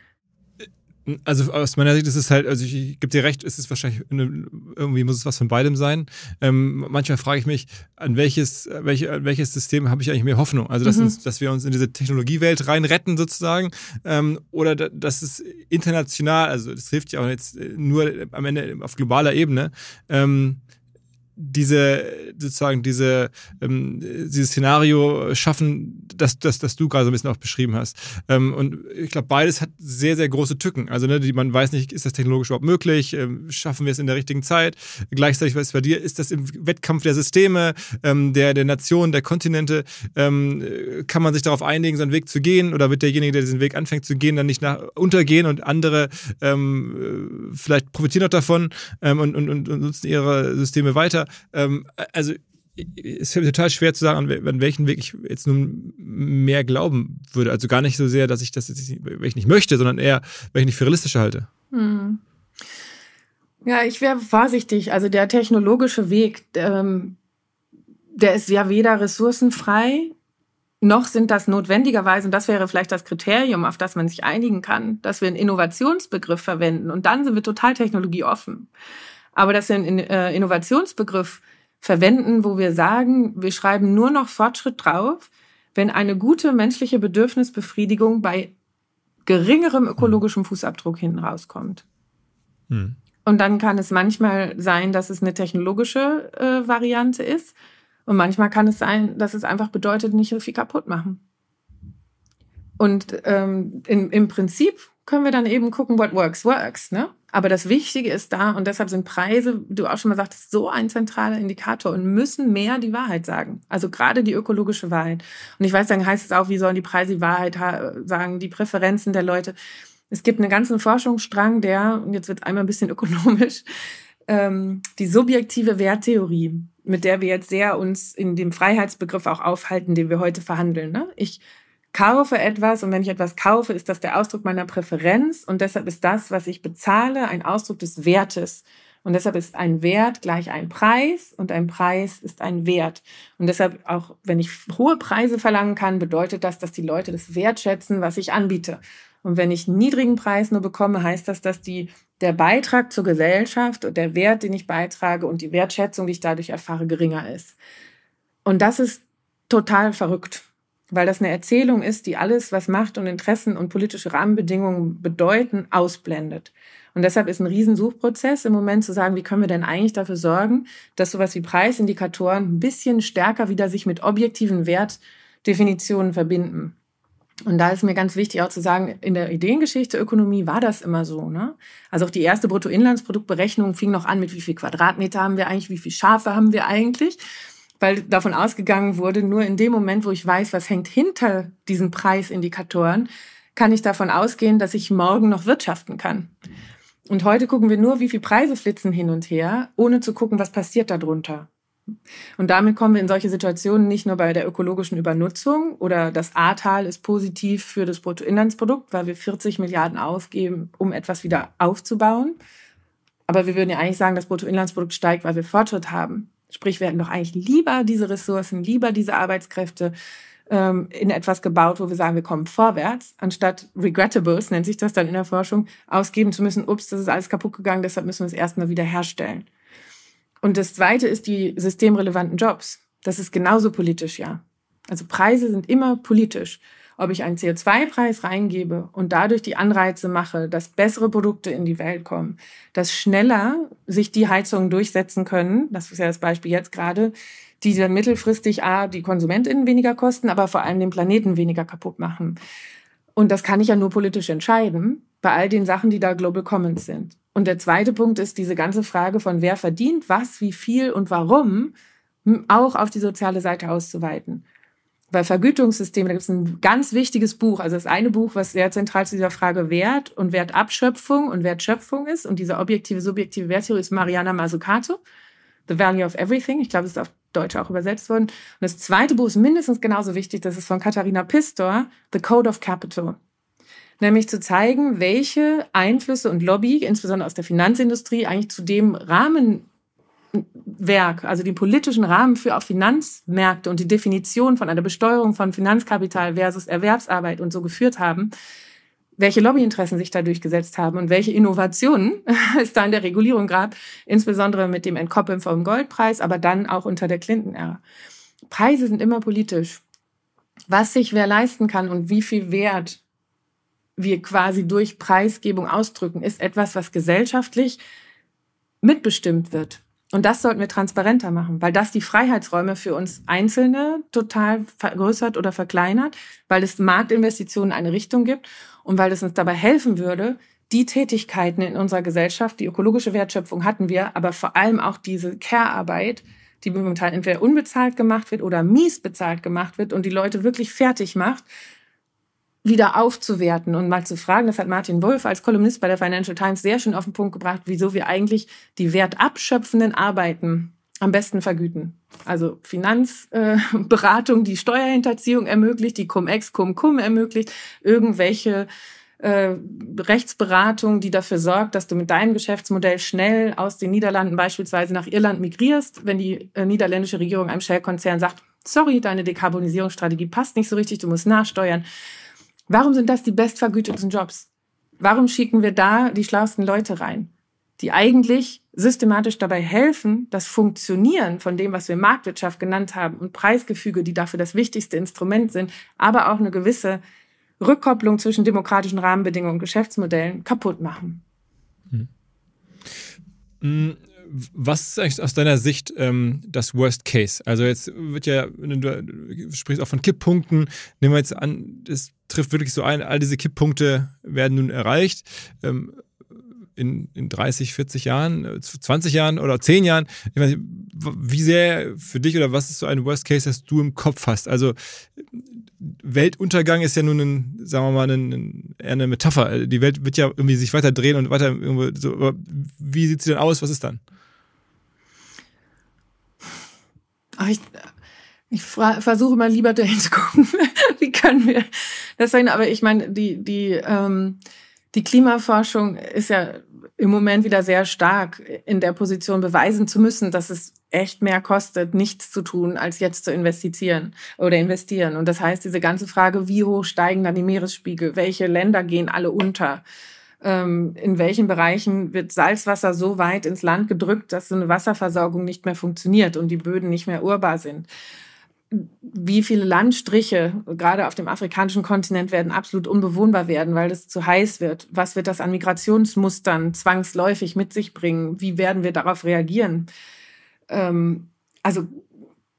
Also aus meiner Sicht ist es halt, also ich, ich gebe dir recht, ist es wahrscheinlich eine, irgendwie muss es was von beidem sein. Ähm, manchmal frage ich mich, an welches, welche, an welches System habe ich eigentlich mehr Hoffnung? Also dass, mhm. uns, dass wir uns in diese Technologiewelt rein retten sozusagen, ähm, oder dass es international, also das hilft ja auch jetzt nur am Ende auf globaler Ebene. Ähm, diese sozusagen diese ähm, dieses Szenario schaffen, das das das du gerade so ein bisschen auch beschrieben hast. Ähm, und ich glaube, beides hat sehr sehr große Tücken. Also ne, die, man weiß nicht, ist das technologisch überhaupt möglich? Ähm, schaffen wir es in der richtigen Zeit? Gleichzeitig, was bei dir ist, das im Wettkampf der Systeme, ähm, der der Nationen, der Kontinente, ähm, kann man sich darauf einigen, seinen Weg zu gehen, oder wird derjenige, der diesen Weg anfängt zu gehen, dann nicht nach untergehen und andere ähm, vielleicht profitieren noch davon ähm, und, und, und nutzen ihre Systeme weiter? Ähm, also es mir total schwer zu sagen, an, welchen Weg ich jetzt nun mehr glauben würde. Also gar nicht so sehr, dass ich das jetzt nicht, ich nicht möchte, sondern eher, welchen ich für realistischer halte. Hm. Ja, ich wäre vorsichtig. Also der technologische Weg, ähm, der ist ja weder ressourcenfrei, noch sind das notwendigerweise, und das wäre vielleicht das Kriterium, auf das man sich einigen kann, dass wir einen Innovationsbegriff verwenden. Und dann sind wir total technologieoffen aber dass wir einen äh, Innovationsbegriff verwenden, wo wir sagen, wir schreiben nur noch Fortschritt drauf, wenn eine gute menschliche Bedürfnisbefriedigung bei geringerem ökologischem Fußabdruck hinten rauskommt. Hm. Und dann kann es manchmal sein, dass es eine technologische äh, Variante ist. Und manchmal kann es sein, dass es einfach bedeutet, nicht so viel kaputt machen. Und ähm, in, im Prinzip können wir dann eben gucken, what works, works. Ne? Aber das Wichtige ist da, und deshalb sind Preise, du auch schon mal sagtest, so ein zentraler Indikator und müssen mehr die Wahrheit sagen. Also gerade die ökologische Wahrheit. Und ich weiß, dann heißt es auch, wie sollen die Preise die Wahrheit sagen, die Präferenzen der Leute. Es gibt einen ganzen Forschungsstrang, der, und jetzt wird einmal ein bisschen ökonomisch, ähm, die subjektive Werttheorie, mit der wir jetzt sehr uns in dem Freiheitsbegriff auch aufhalten, den wir heute verhandeln. Ne? Ich kaufe etwas und wenn ich etwas kaufe, ist das der Ausdruck meiner Präferenz und deshalb ist das, was ich bezahle, ein Ausdruck des Wertes. Und deshalb ist ein Wert gleich ein Preis und ein Preis ist ein Wert. Und deshalb auch, wenn ich hohe Preise verlangen kann, bedeutet das, dass die Leute das wertschätzen, was ich anbiete. Und wenn ich niedrigen Preis nur bekomme, heißt das, dass die, der Beitrag zur Gesellschaft und der Wert, den ich beitrage und die Wertschätzung, die ich dadurch erfahre, geringer ist. Und das ist total verrückt weil das eine Erzählung ist, die alles, was Macht und Interessen und politische Rahmenbedingungen bedeuten, ausblendet. Und deshalb ist ein Riesensuchprozess im Moment zu sagen, wie können wir denn eigentlich dafür sorgen, dass sowas wie Preisindikatoren ein bisschen stärker wieder sich mit objektiven Wertdefinitionen verbinden. Und da ist mir ganz wichtig auch zu sagen, in der Ideengeschichte Ökonomie war das immer so. Ne? Also auch die erste Bruttoinlandsproduktberechnung fing noch an mit, wie viel Quadratmeter haben wir eigentlich, wie viel Schafe haben wir eigentlich weil davon ausgegangen wurde, nur in dem Moment, wo ich weiß, was hängt hinter diesen Preisindikatoren, kann ich davon ausgehen, dass ich morgen noch wirtschaften kann. Und heute gucken wir nur, wie viel Preise flitzen hin und her, ohne zu gucken, was passiert darunter. Und damit kommen wir in solche Situationen nicht nur bei der ökologischen Übernutzung oder das Ahrtal ist positiv für das Bruttoinlandsprodukt, weil wir 40 Milliarden ausgeben, um etwas wieder aufzubauen. Aber wir würden ja eigentlich sagen, das Bruttoinlandsprodukt steigt, weil wir Fortschritt haben. Sprich, wir hätten doch eigentlich lieber diese Ressourcen, lieber diese Arbeitskräfte ähm, in etwas gebaut, wo wir sagen, wir kommen vorwärts, anstatt Regrettables, nennt sich das dann in der Forschung, ausgeben zu müssen, ups, das ist alles kaputt gegangen, deshalb müssen wir es erstmal wieder herstellen. Und das Zweite ist die systemrelevanten Jobs. Das ist genauso politisch, ja. Also Preise sind immer politisch. Ob ich einen CO2-Preis reingebe und dadurch die Anreize mache, dass bessere Produkte in die Welt kommen, dass schneller sich die Heizungen durchsetzen können, das ist ja das Beispiel jetzt gerade, die dann mittelfristig A, die KonsumentInnen weniger kosten, aber vor allem den Planeten weniger kaputt machen. Und das kann ich ja nur politisch entscheiden, bei all den Sachen, die da Global Commons sind. Und der zweite Punkt ist diese ganze Frage von wer verdient was, wie viel und warum, auch auf die soziale Seite auszuweiten. Bei Vergütungssystemen, da gibt es ein ganz wichtiges Buch, also das eine Buch, was sehr zentral zu dieser Frage Wert und Wertabschöpfung und Wertschöpfung ist. Und diese objektive, subjektive Werttheorie ist Mariana Mazzucato, The Value of Everything. Ich glaube, es ist auf Deutsch auch übersetzt worden. Und das zweite Buch ist mindestens genauso wichtig, das ist von Katharina Pistor, The Code of Capital. Nämlich zu zeigen, welche Einflüsse und Lobby, insbesondere aus der Finanzindustrie, eigentlich zu dem Rahmenwerk, also den politischen Rahmen für auch Finanzmärkte und die Definition von einer Besteuerung von Finanzkapital versus Erwerbsarbeit und so geführt haben, welche Lobbyinteressen sich da durchgesetzt haben und welche Innovationen es da in der Regulierung gab, insbesondere mit dem Entkoppeln vom Goldpreis, aber dann auch unter der Clinton-Ära. Preise sind immer politisch. Was sich wer leisten kann und wie viel Wert wir quasi durch Preisgebung ausdrücken, ist etwas, was gesellschaftlich mitbestimmt wird. Und das sollten wir transparenter machen, weil das die Freiheitsräume für uns Einzelne total vergrößert oder verkleinert, weil es Marktinvestitionen in eine Richtung gibt und weil es uns dabei helfen würde, die Tätigkeiten in unserer Gesellschaft, die ökologische Wertschöpfung hatten wir, aber vor allem auch diese Care-Arbeit, die momentan entweder unbezahlt gemacht wird oder mies bezahlt gemacht wird und die Leute wirklich fertig macht, wieder aufzuwerten und mal zu fragen, das hat Martin Wolf als Kolumnist bei der Financial Times sehr schön auf den Punkt gebracht, wieso wir eigentlich die wertabschöpfenden Arbeiten am besten vergüten. Also Finanzberatung, äh, die Steuerhinterziehung ermöglicht, die Cum-Ex, Cum-Cum ermöglicht, irgendwelche äh, Rechtsberatung, die dafür sorgt, dass du mit deinem Geschäftsmodell schnell aus den Niederlanden beispielsweise nach Irland migrierst, wenn die äh, niederländische Regierung einem Shell-Konzern sagt, sorry, deine Dekarbonisierungsstrategie passt nicht so richtig, du musst nachsteuern. Warum sind das die bestvergütetsten Jobs? Warum schicken wir da die schlauesten Leute rein, die eigentlich systematisch dabei helfen, das Funktionieren von dem, was wir Marktwirtschaft genannt haben und Preisgefüge, die dafür das wichtigste Instrument sind, aber auch eine gewisse Rückkopplung zwischen demokratischen Rahmenbedingungen und Geschäftsmodellen kaputt machen. Hm was ist eigentlich aus deiner Sicht ähm, das Worst Case? Also jetzt wird ja, du sprichst auch von Kipppunkten, nehmen wir jetzt an, es trifft wirklich so ein, all diese Kipppunkte werden nun erreicht. Ähm, in, in 30, 40 Jahren, 20 Jahren oder 10 Jahren. Ich weiß nicht, wie sehr für dich oder was ist so ein Worst Case, das du im Kopf hast? Also Weltuntergang ist ja nun ein, sagen wir mal, ein, eher eine Metapher. Die Welt wird ja irgendwie sich weiter drehen und weiter irgendwo so. Aber wie sieht sie denn aus? Was ist dann? Ich, ich versuche mal lieber dahin zu gucken, können wir das sein. Aber ich meine, die, die, ähm, die Klimaforschung ist ja im Moment wieder sehr stark in der Position, beweisen zu müssen, dass es echt mehr kostet, nichts zu tun, als jetzt zu investieren oder investieren. Und das heißt, diese ganze Frage, wie hoch steigen dann die Meeresspiegel? Welche Länder gehen alle unter? ähm, in welchen Bereichen wird Salzwasser so weit ins Land gedrückt, dass so eine Wasserversorgung nicht mehr funktioniert und die Böden nicht mehr urbar sind. Wie viele Landstriche, gerade auf dem afrikanischen Kontinent, werden absolut unbewohnbar werden, weil es zu heiß wird? Was wird das an Migrationsmustern zwangsläufig mit sich bringen? Wie werden wir darauf reagieren? Ähm, also,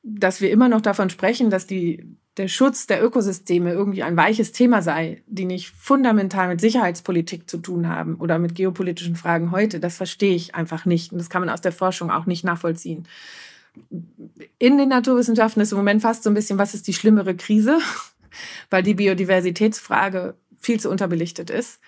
dass wir immer noch davon sprechen, dass die der Schutz der Ökosysteme irgendwie ein weiches Thema sei, die nicht fundamental mit Sicherheitspolitik zu tun haben oder mit geopolitischen Fragen heute, das verstehe ich einfach nicht. Und das kann man aus der Forschung auch nicht nachvollziehen. In den Naturwissenschaften ist im Moment fast so ein bisschen, was ist die schlimmere Krise, weil die Biodiversitätsfrage viel zu unterbelichtet ist.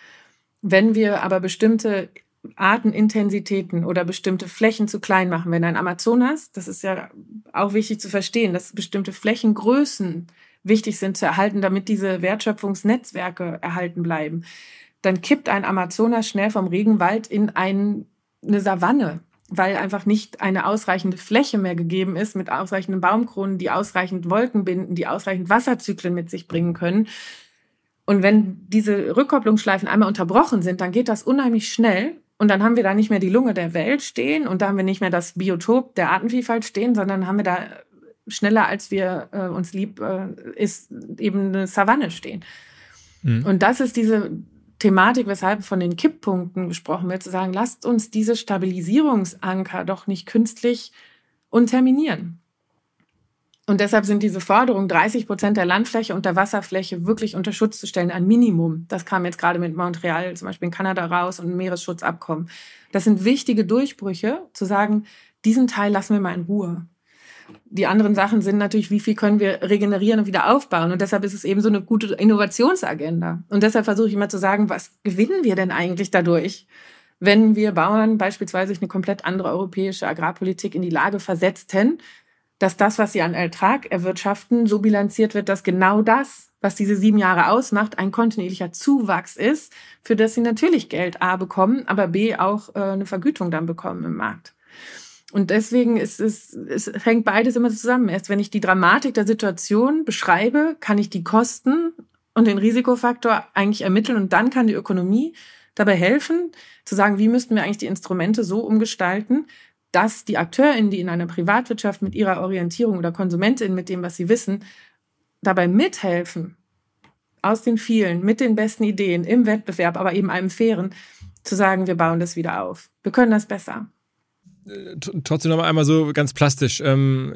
Wenn wir aber bestimmte Artenintensitäten oder bestimmte Flächen zu klein machen. Wenn ein Amazonas, das ist ja auch wichtig zu verstehen, dass bestimmte Flächengrößen wichtig sind zu erhalten, damit diese Wertschöpfungsnetzwerke erhalten bleiben, dann kippt ein Amazonas schnell vom Regenwald in ein, eine Savanne, weil einfach nicht eine ausreichende Fläche mehr gegeben ist mit ausreichenden Baumkronen, die ausreichend Wolken binden, die ausreichend Wasserzyklen mit sich bringen können. Und wenn diese Rückkopplungsschleifen einmal unterbrochen sind, dann geht das unheimlich schnell und dann haben wir da nicht mehr die Lunge der Welt stehen und da haben wir nicht mehr das Biotop der Artenvielfalt stehen, sondern haben wir da schneller als wir äh, uns lieb äh, ist, eben eine Savanne stehen. Mhm. Und das ist diese Thematik, weshalb von den Kipppunkten gesprochen wird, zu sagen, lasst uns diese Stabilisierungsanker doch nicht künstlich unterminieren. Und deshalb sind diese Forderungen, 30 Prozent der Landfläche und der Wasserfläche wirklich unter Schutz zu stellen, ein Minimum. Das kam jetzt gerade mit Montreal, zum Beispiel in Kanada raus und Meeresschutzabkommen. Das sind wichtige Durchbrüche, zu sagen, diesen Teil lassen wir mal in Ruhe. Die anderen Sachen sind natürlich, wie viel können wir regenerieren und wieder aufbauen. Und deshalb ist es eben so eine gute Innovationsagenda. Und deshalb versuche ich immer zu sagen, was gewinnen wir denn eigentlich dadurch, wenn wir Bauern beispielsweise eine komplett andere europäische Agrarpolitik in die Lage versetzten, dass das, was sie an Ertrag erwirtschaften, so bilanziert wird, dass genau das, was diese sieben Jahre ausmacht, ein kontinuierlicher Zuwachs ist, für das sie natürlich Geld A bekommen, aber B auch äh, eine Vergütung dann bekommen im Markt. Und deswegen ist es, es hängt beides immer zusammen. Erst wenn ich die Dramatik der Situation beschreibe, kann ich die Kosten und den Risikofaktor eigentlich ermitteln und dann kann die Ökonomie dabei helfen, zu sagen, wie müssten wir eigentlich die Instrumente so umgestalten, dass die AkteurInnen, die in einer Privatwirtschaft mit ihrer Orientierung oder KonsumentInnen mit dem, was sie wissen, dabei mithelfen, aus den vielen, mit den besten Ideen, im Wettbewerb, aber eben einem fairen, zu sagen, wir bauen das wieder auf. Wir können das besser. Äh, trotzdem noch einmal so ganz plastisch. Ähm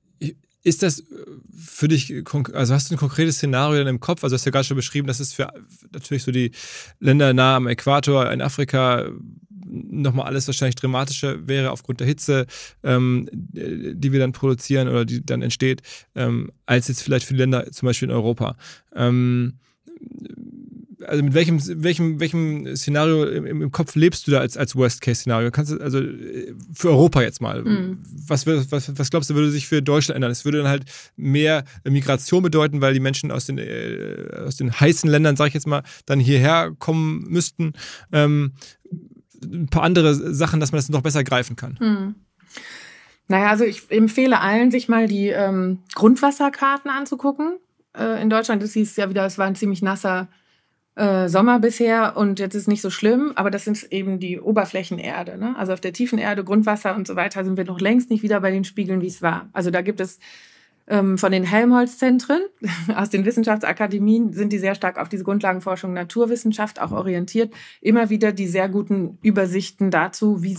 Äh, äh, ist das äh, für dich, also hast du ein konkretes Szenario dann im Kopf? Also hast du ja gerade schon beschrieben, dass es für natürlich so die Länder nah am Äquator in Afrika nochmal alles wahrscheinlich dramatischer wäre aufgrund der Hitze, ähm, die wir dann produzieren oder die dann entsteht, ähm, als jetzt vielleicht für die Länder zum Beispiel in Europa. Ähm, also mit welchem, welchem, welchem Szenario im, im Kopf lebst du da als, als Worst-Case-Szenario? Kannst du, also für Europa jetzt mal, mhm. was, was, was glaubst du, würde sich für Deutschland ändern? Es würde dann halt mehr Migration bedeuten, weil die Menschen aus den, äh, aus den heißen Ländern, sag ich jetzt mal, dann hierher kommen müssten. Ähm, ein paar andere Sachen, dass man das noch besser greifen kann. Mhm. Naja, also ich empfehle allen, sich mal die ähm, Grundwasserkarten anzugucken. Äh, in Deutschland, das hieß ja wieder, es war ein ziemlich nasser äh, Sommer bisher und jetzt ist nicht so schlimm, aber das sind eben die Oberflächenerde. Ne? Also auf der tiefen Erde, Grundwasser und so weiter sind wir noch längst nicht wieder bei den Spiegeln, wie es war. Also da gibt es ähm, von den Helmholtz-Zentren aus den Wissenschaftsakademien sind die sehr stark auf diese Grundlagenforschung Naturwissenschaft auch orientiert. Immer wieder die sehr guten Übersichten dazu, wie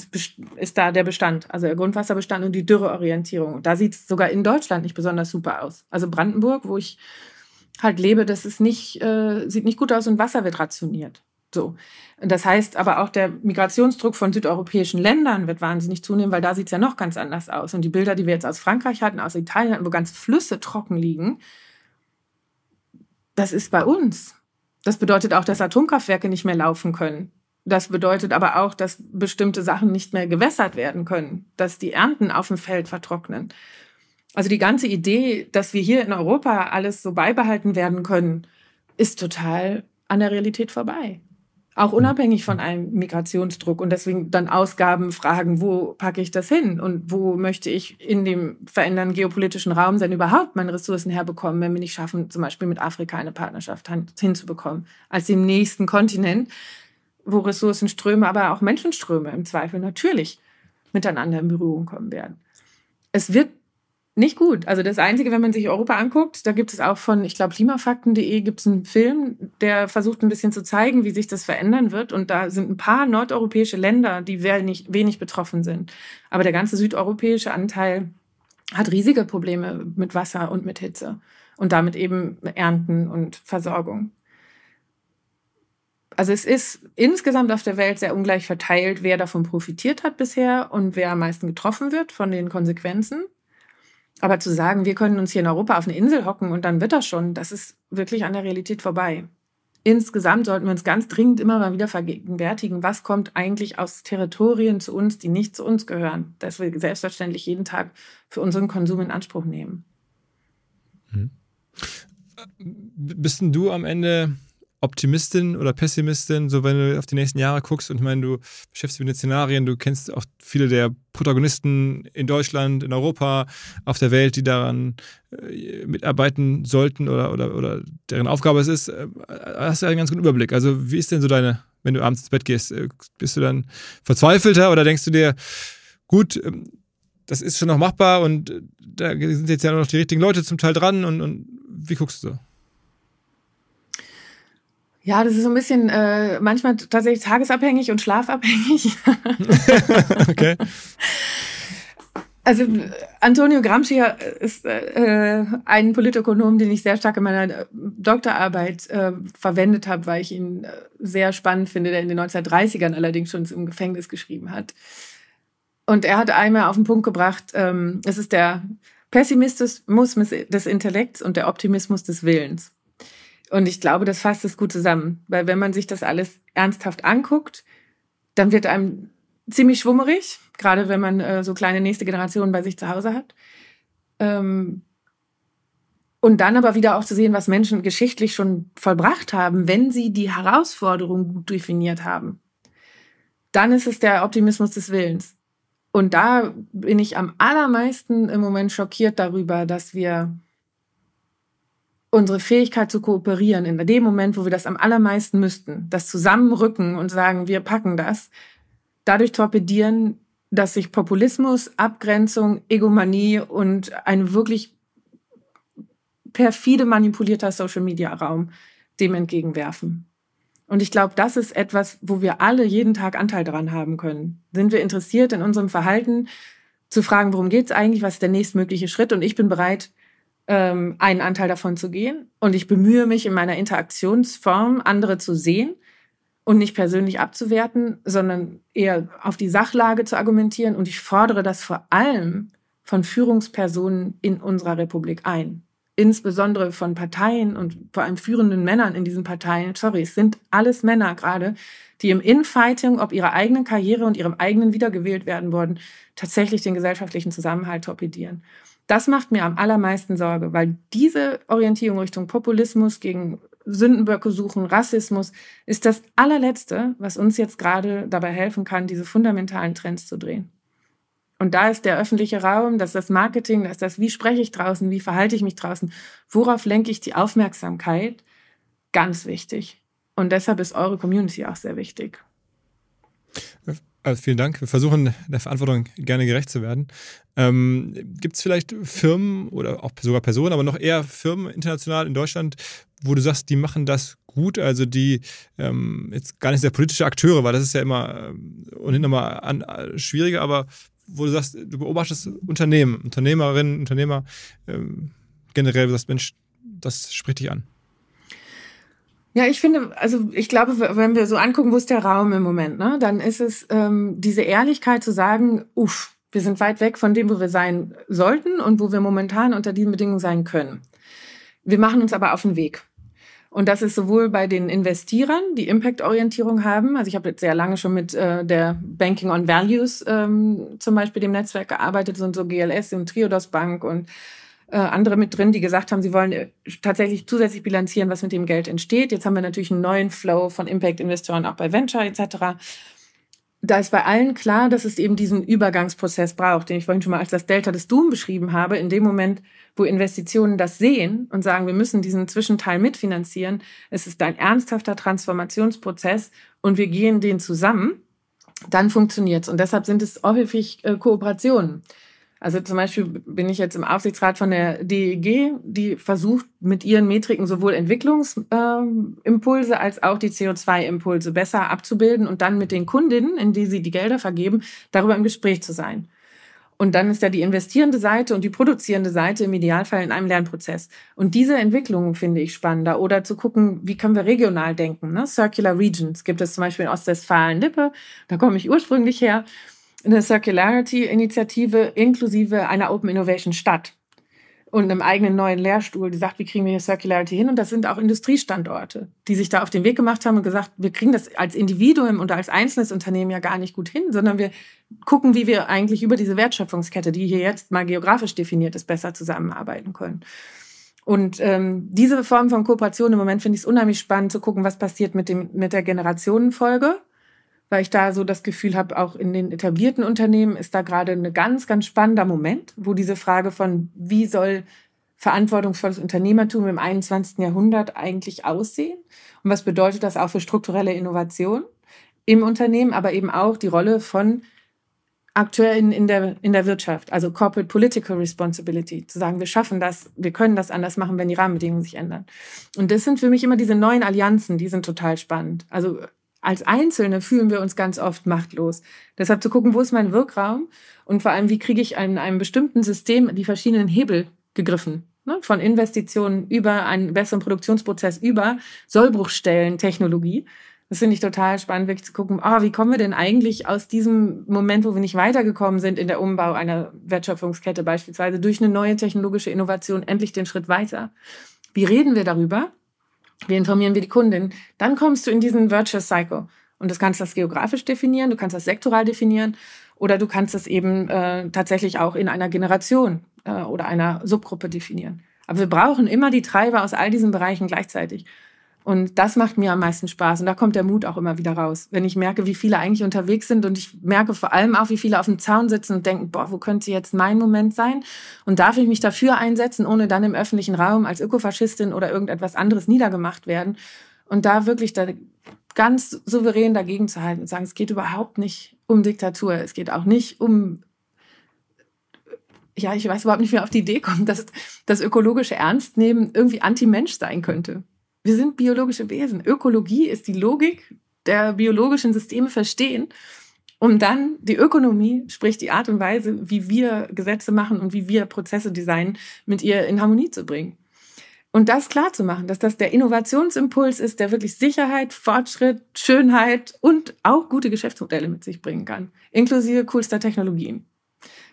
ist da der Bestand, also der Grundwasserbestand und die Dürreorientierung. Da sieht es sogar in Deutschland nicht besonders super aus. Also Brandenburg, wo ich halt lebe, das ist nicht, äh, sieht nicht gut aus und Wasser wird rationiert. So. Das heißt aber auch der Migrationsdruck von südeuropäischen Ländern wird wahnsinnig zunehmen, weil da sieht es ja noch ganz anders aus. Und die Bilder, die wir jetzt aus Frankreich hatten, aus Italien hatten, wo ganze Flüsse trocken liegen, das ist bei uns. Das bedeutet auch, dass Atomkraftwerke nicht mehr laufen können. Das bedeutet aber auch, dass bestimmte Sachen nicht mehr gewässert werden können, dass die Ernten auf dem Feld vertrocknen. Also die ganze Idee, dass wir hier in Europa alles so beibehalten werden können, ist total an der Realität vorbei. Auch unabhängig von einem Migrationsdruck und deswegen dann Ausgaben fragen, wo packe ich das hin und wo möchte ich in dem verändernden geopolitischen Raum denn überhaupt meine Ressourcen herbekommen, wenn wir nicht schaffen, zum Beispiel mit Afrika eine Partnerschaft hinzubekommen, als dem nächsten Kontinent, wo Ressourcenströme, aber auch Menschenströme im Zweifel natürlich miteinander in Berührung kommen werden. Es wird nicht gut. Also das Einzige, wenn man sich Europa anguckt, da gibt es auch von, ich glaube, klimafakten.de gibt es einen Film, der versucht ein bisschen zu zeigen, wie sich das verändern wird. Und da sind ein paar nordeuropäische Länder, die wenig, wenig betroffen sind. Aber der ganze südeuropäische Anteil hat riesige Probleme mit Wasser und mit Hitze und damit eben Ernten und Versorgung. Also es ist insgesamt auf der Welt sehr ungleich verteilt, wer davon profitiert hat bisher und wer am meisten getroffen wird von den Konsequenzen. Aber zu sagen, wir können uns hier in Europa auf eine Insel hocken und dann wird das schon, das ist wirklich an der Realität vorbei. Insgesamt sollten wir uns ganz dringend immer mal wieder vergegenwärtigen, was kommt eigentlich aus Territorien zu uns, die nicht zu uns gehören, dass wir selbstverständlich jeden Tag für unseren Konsum in Anspruch nehmen. Hm. Bist denn du am Ende Optimistin oder Pessimistin, so wenn du auf die nächsten Jahre guckst und ich meine, du beschäftigst dich mit den Szenarien, du kennst auch viele der Protagonisten in Deutschland, in Europa, auf der Welt, die daran äh, mitarbeiten sollten oder, oder, oder deren Aufgabe es ist, äh, hast du einen ganz guten Überblick. Also wie ist denn so deine, wenn du abends ins Bett gehst, äh, bist du dann verzweifelter oder denkst du dir, gut, ähm, das ist schon noch machbar und äh, da sind jetzt ja noch die richtigen Leute zum Teil dran und, und wie guckst du so? Ja, das ist so ein bisschen äh, manchmal tatsächlich tagesabhängig und schlafabhängig. okay. Also Antonio Gramsci ist äh, ein Politökonom, den ich sehr stark in meiner Doktorarbeit äh, verwendet habe, weil ich ihn äh, sehr spannend finde, der in den 1930ern allerdings schon im Gefängnis geschrieben hat. Und er hat einmal auf den Punkt gebracht, ähm, es ist der Pessimismus des Intellekts und der Optimismus des Willens. Und ich glaube, das fasst es gut zusammen, weil wenn man sich das alles ernsthaft anguckt, dann wird einem ziemlich schwummerig, gerade wenn man äh, so kleine nächste Generationen bei sich zu Hause hat. Ähm, und dann aber wieder auch zu sehen, was Menschen geschichtlich schon vollbracht haben, wenn sie die Herausforderung gut definiert haben. Dann ist es der Optimismus des Willens. Und da bin ich am allermeisten im Moment schockiert darüber, dass wir unsere Fähigkeit zu kooperieren in dem Moment, wo wir das am allermeisten müssten, das Zusammenrücken und sagen, wir packen das, dadurch torpedieren, dass sich Populismus, Abgrenzung, Egomanie und ein wirklich perfide manipulierter Social-Media-Raum dem entgegenwerfen. Und ich glaube, das ist etwas, wo wir alle jeden Tag Anteil daran haben können. Sind wir interessiert in unserem Verhalten zu fragen, worum geht es eigentlich, was ist der nächstmögliche Schritt? Und ich bin bereit, ähm, einen Anteil davon zu gehen. Und ich bemühe mich in meiner Interaktionsform, andere zu sehen und nicht persönlich abzuwerten, sondern eher auf die Sachlage zu argumentieren. Und ich fordere das vor allem von Führungspersonen in unserer Republik ein. Insbesondere von Parteien und vor allem führenden Männern in diesen Parteien. Sorry, es sind alles Männer gerade, die im Infighting, ob ihrer eigenen Karriere und ihrem eigenen wiedergewählt werden worden, tatsächlich den gesellschaftlichen Zusammenhalt torpedieren. Das macht mir am allermeisten Sorge, weil diese Orientierung Richtung Populismus gegen Sündenböcke suchen, Rassismus, ist das allerletzte, was uns jetzt gerade dabei helfen kann, diese fundamentalen Trends zu drehen. Und da ist der öffentliche Raum, das ist das Marketing, das ist das, wie spreche ich draußen, wie verhalte ich mich draußen, worauf lenke ich die Aufmerksamkeit, ganz wichtig. Und deshalb ist eure Community auch sehr wichtig. Also vielen Dank. Wir versuchen der Verantwortung gerne gerecht zu werden. Ähm, Gibt es vielleicht Firmen oder auch sogar Personen, aber noch eher Firmen international in Deutschland, wo du sagst, die machen das gut, also die ähm, jetzt gar nicht sehr politische Akteure, weil das ist ja immer ähm, ohnehin nochmal an, äh, schwieriger, aber wo du sagst, du beobachtest Unternehmen, Unternehmerinnen, Unternehmer ähm, generell, du sagst, Mensch, das spricht dich an. Ja, ich finde, also ich glaube, wenn wir so angucken, wo ist der Raum im Moment, ne, dann ist es ähm, diese Ehrlichkeit zu sagen, uff, wir sind weit weg von dem, wo wir sein sollten und wo wir momentan unter diesen Bedingungen sein können. Wir machen uns aber auf den Weg. Und das ist sowohl bei den Investierern, die Impact-Orientierung haben. Also ich habe jetzt sehr lange schon mit äh, der Banking on Values ähm, zum Beispiel dem Netzwerk gearbeitet, und so GLS und Triodos Bank und äh, andere mit drin, die gesagt haben, sie wollen äh, tatsächlich zusätzlich bilanzieren, was mit dem Geld entsteht. Jetzt haben wir natürlich einen neuen Flow von Impact-Investoren auch bei Venture etc. Da ist bei allen klar, dass es eben diesen Übergangsprozess braucht, den ich vorhin schon mal als das Delta des Doom beschrieben habe. In dem Moment, wo Investitionen das sehen und sagen, wir müssen diesen Zwischenteil mitfinanzieren, es ist ein ernsthafter Transformationsprozess und wir gehen den zusammen, dann funktioniert es. Und deshalb sind es häufig äh, Kooperationen. Also zum Beispiel bin ich jetzt im Aufsichtsrat von der DEG, die versucht mit ihren Metriken sowohl Entwicklungsimpulse äh, als auch die CO2-Impulse besser abzubilden und dann mit den Kundinnen, in die sie die Gelder vergeben, darüber im Gespräch zu sein. Und dann ist ja die investierende Seite und die produzierende Seite im Idealfall in einem Lernprozess. Und diese Entwicklungen finde ich spannender. Oder zu gucken, wie können wir regional denken. Ne? Circular Regions gibt es zum Beispiel in Ostwestfalen-Lippe, da komme ich ursprünglich her eine Circularity-Initiative inklusive einer Open Innovation Stadt und einem eigenen neuen Lehrstuhl, die sagt, wie kriegen wir hier Circularity hin? Und das sind auch Industriestandorte, die sich da auf den Weg gemacht haben und gesagt, wir kriegen das als Individuum oder als einzelnes Unternehmen ja gar nicht gut hin, sondern wir gucken, wie wir eigentlich über diese Wertschöpfungskette, die hier jetzt mal geografisch definiert ist, besser zusammenarbeiten können. Und ähm, diese Form von Kooperation im Moment finde ich es unheimlich spannend zu gucken, was passiert mit, dem, mit der Generationenfolge weil ich da so das Gefühl habe, auch in den etablierten Unternehmen ist da gerade ein ganz, ganz spannender Moment, wo diese Frage von, wie soll verantwortungsvolles Unternehmertum im 21. Jahrhundert eigentlich aussehen und was bedeutet das auch für strukturelle Innovation im Unternehmen, aber eben auch die Rolle von Akteuren in der, in der Wirtschaft, also Corporate Political Responsibility, zu sagen, wir schaffen das, wir können das anders machen, wenn die Rahmenbedingungen sich ändern. Und das sind für mich immer diese neuen Allianzen, die sind total spannend. Also als Einzelne fühlen wir uns ganz oft machtlos. Deshalb zu gucken, wo ist mein Wirkraum und vor allem, wie kriege ich in einem bestimmten System die verschiedenen Hebel gegriffen. Ne? Von Investitionen über einen besseren Produktionsprozess, über Sollbruchstellen, Technologie. Das finde ich total spannend, wirklich zu gucken, oh, wie kommen wir denn eigentlich aus diesem Moment, wo wir nicht weitergekommen sind in der Umbau einer Wertschöpfungskette beispielsweise, durch eine neue technologische Innovation endlich den Schritt weiter? Wie reden wir darüber? Wie informieren wir die Kundin? Dann kommst du in diesen Virtuous Cycle. Und das kannst du das geografisch definieren, du kannst das sektoral definieren oder du kannst es eben äh, tatsächlich auch in einer Generation äh, oder einer Subgruppe definieren. Aber wir brauchen immer die Treiber aus all diesen Bereichen gleichzeitig. Und das macht mir am meisten Spaß. Und da kommt der Mut auch immer wieder raus. Wenn ich merke, wie viele eigentlich unterwegs sind und ich merke vor allem auch, wie viele auf dem Zaun sitzen und denken, boah, wo könnte jetzt mein Moment sein? Und darf ich mich dafür einsetzen, ohne dann im öffentlichen Raum als Ökofaschistin oder irgendetwas anderes niedergemacht werden? Und da wirklich da ganz souverän dagegen zu halten und sagen, es geht überhaupt nicht um Diktatur. Es geht auch nicht um ja, ich weiß überhaupt nicht, wie auf die Idee kommt, dass das ökologische Ernstnehmen irgendwie anti-Mensch sein könnte. Wir sind biologische Wesen. Ökologie ist die Logik der biologischen Systeme verstehen, um dann die Ökonomie, sprich die Art und Weise, wie wir Gesetze machen und wie wir Prozesse designen, mit ihr in Harmonie zu bringen. Und das klar zu machen, dass das der Innovationsimpuls ist, der wirklich Sicherheit, Fortschritt, Schönheit und auch gute Geschäftsmodelle mit sich bringen kann, inklusive coolster Technologien.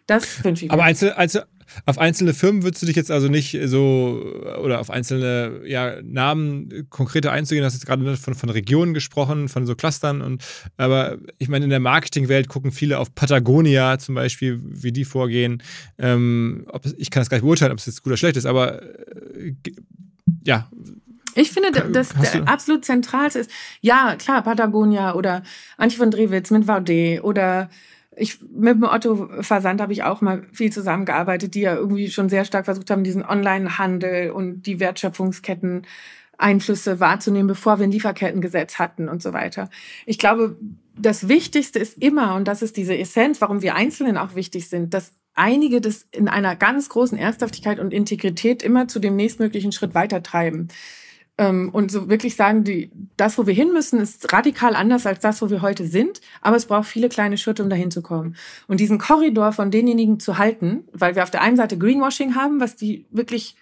Das wünsche ich mir. Aber einzel, einzel, auf einzelne Firmen würdest du dich jetzt also nicht so oder auf einzelne ja, Namen konkreter einzugehen. Du hast jetzt gerade von, von Regionen gesprochen, von so Clustern und aber ich meine, in der Marketingwelt gucken viele auf Patagonia zum Beispiel, wie die vorgehen. Ähm, ob, ich kann das gar nicht beurteilen, ob es jetzt gut oder schlecht ist, aber äh, ja, ich finde, das absolut zentralste ist, ja, klar, Patagonia oder Antje von Drewitz mit Vaudet oder ich mit dem Otto-Versand habe ich auch mal viel zusammengearbeitet, die ja irgendwie schon sehr stark versucht haben, diesen Online-Handel und die Wertschöpfungsketten Einflüsse wahrzunehmen, bevor wir ein Lieferkettengesetz hatten und so weiter. Ich glaube, das Wichtigste ist immer, und das ist diese Essenz, warum wir Einzelnen auch wichtig sind, dass einige das in einer ganz großen Ernsthaftigkeit und Integrität immer zu dem nächstmöglichen Schritt weitertreiben. Ähm, und so wirklich sagen, die, das, wo wir hin müssen, ist radikal anders als das, wo wir heute sind. Aber es braucht viele kleine Schritte, um dahin zu kommen. Und diesen Korridor von denjenigen zu halten, weil wir auf der einen Seite Greenwashing haben, was die wirklich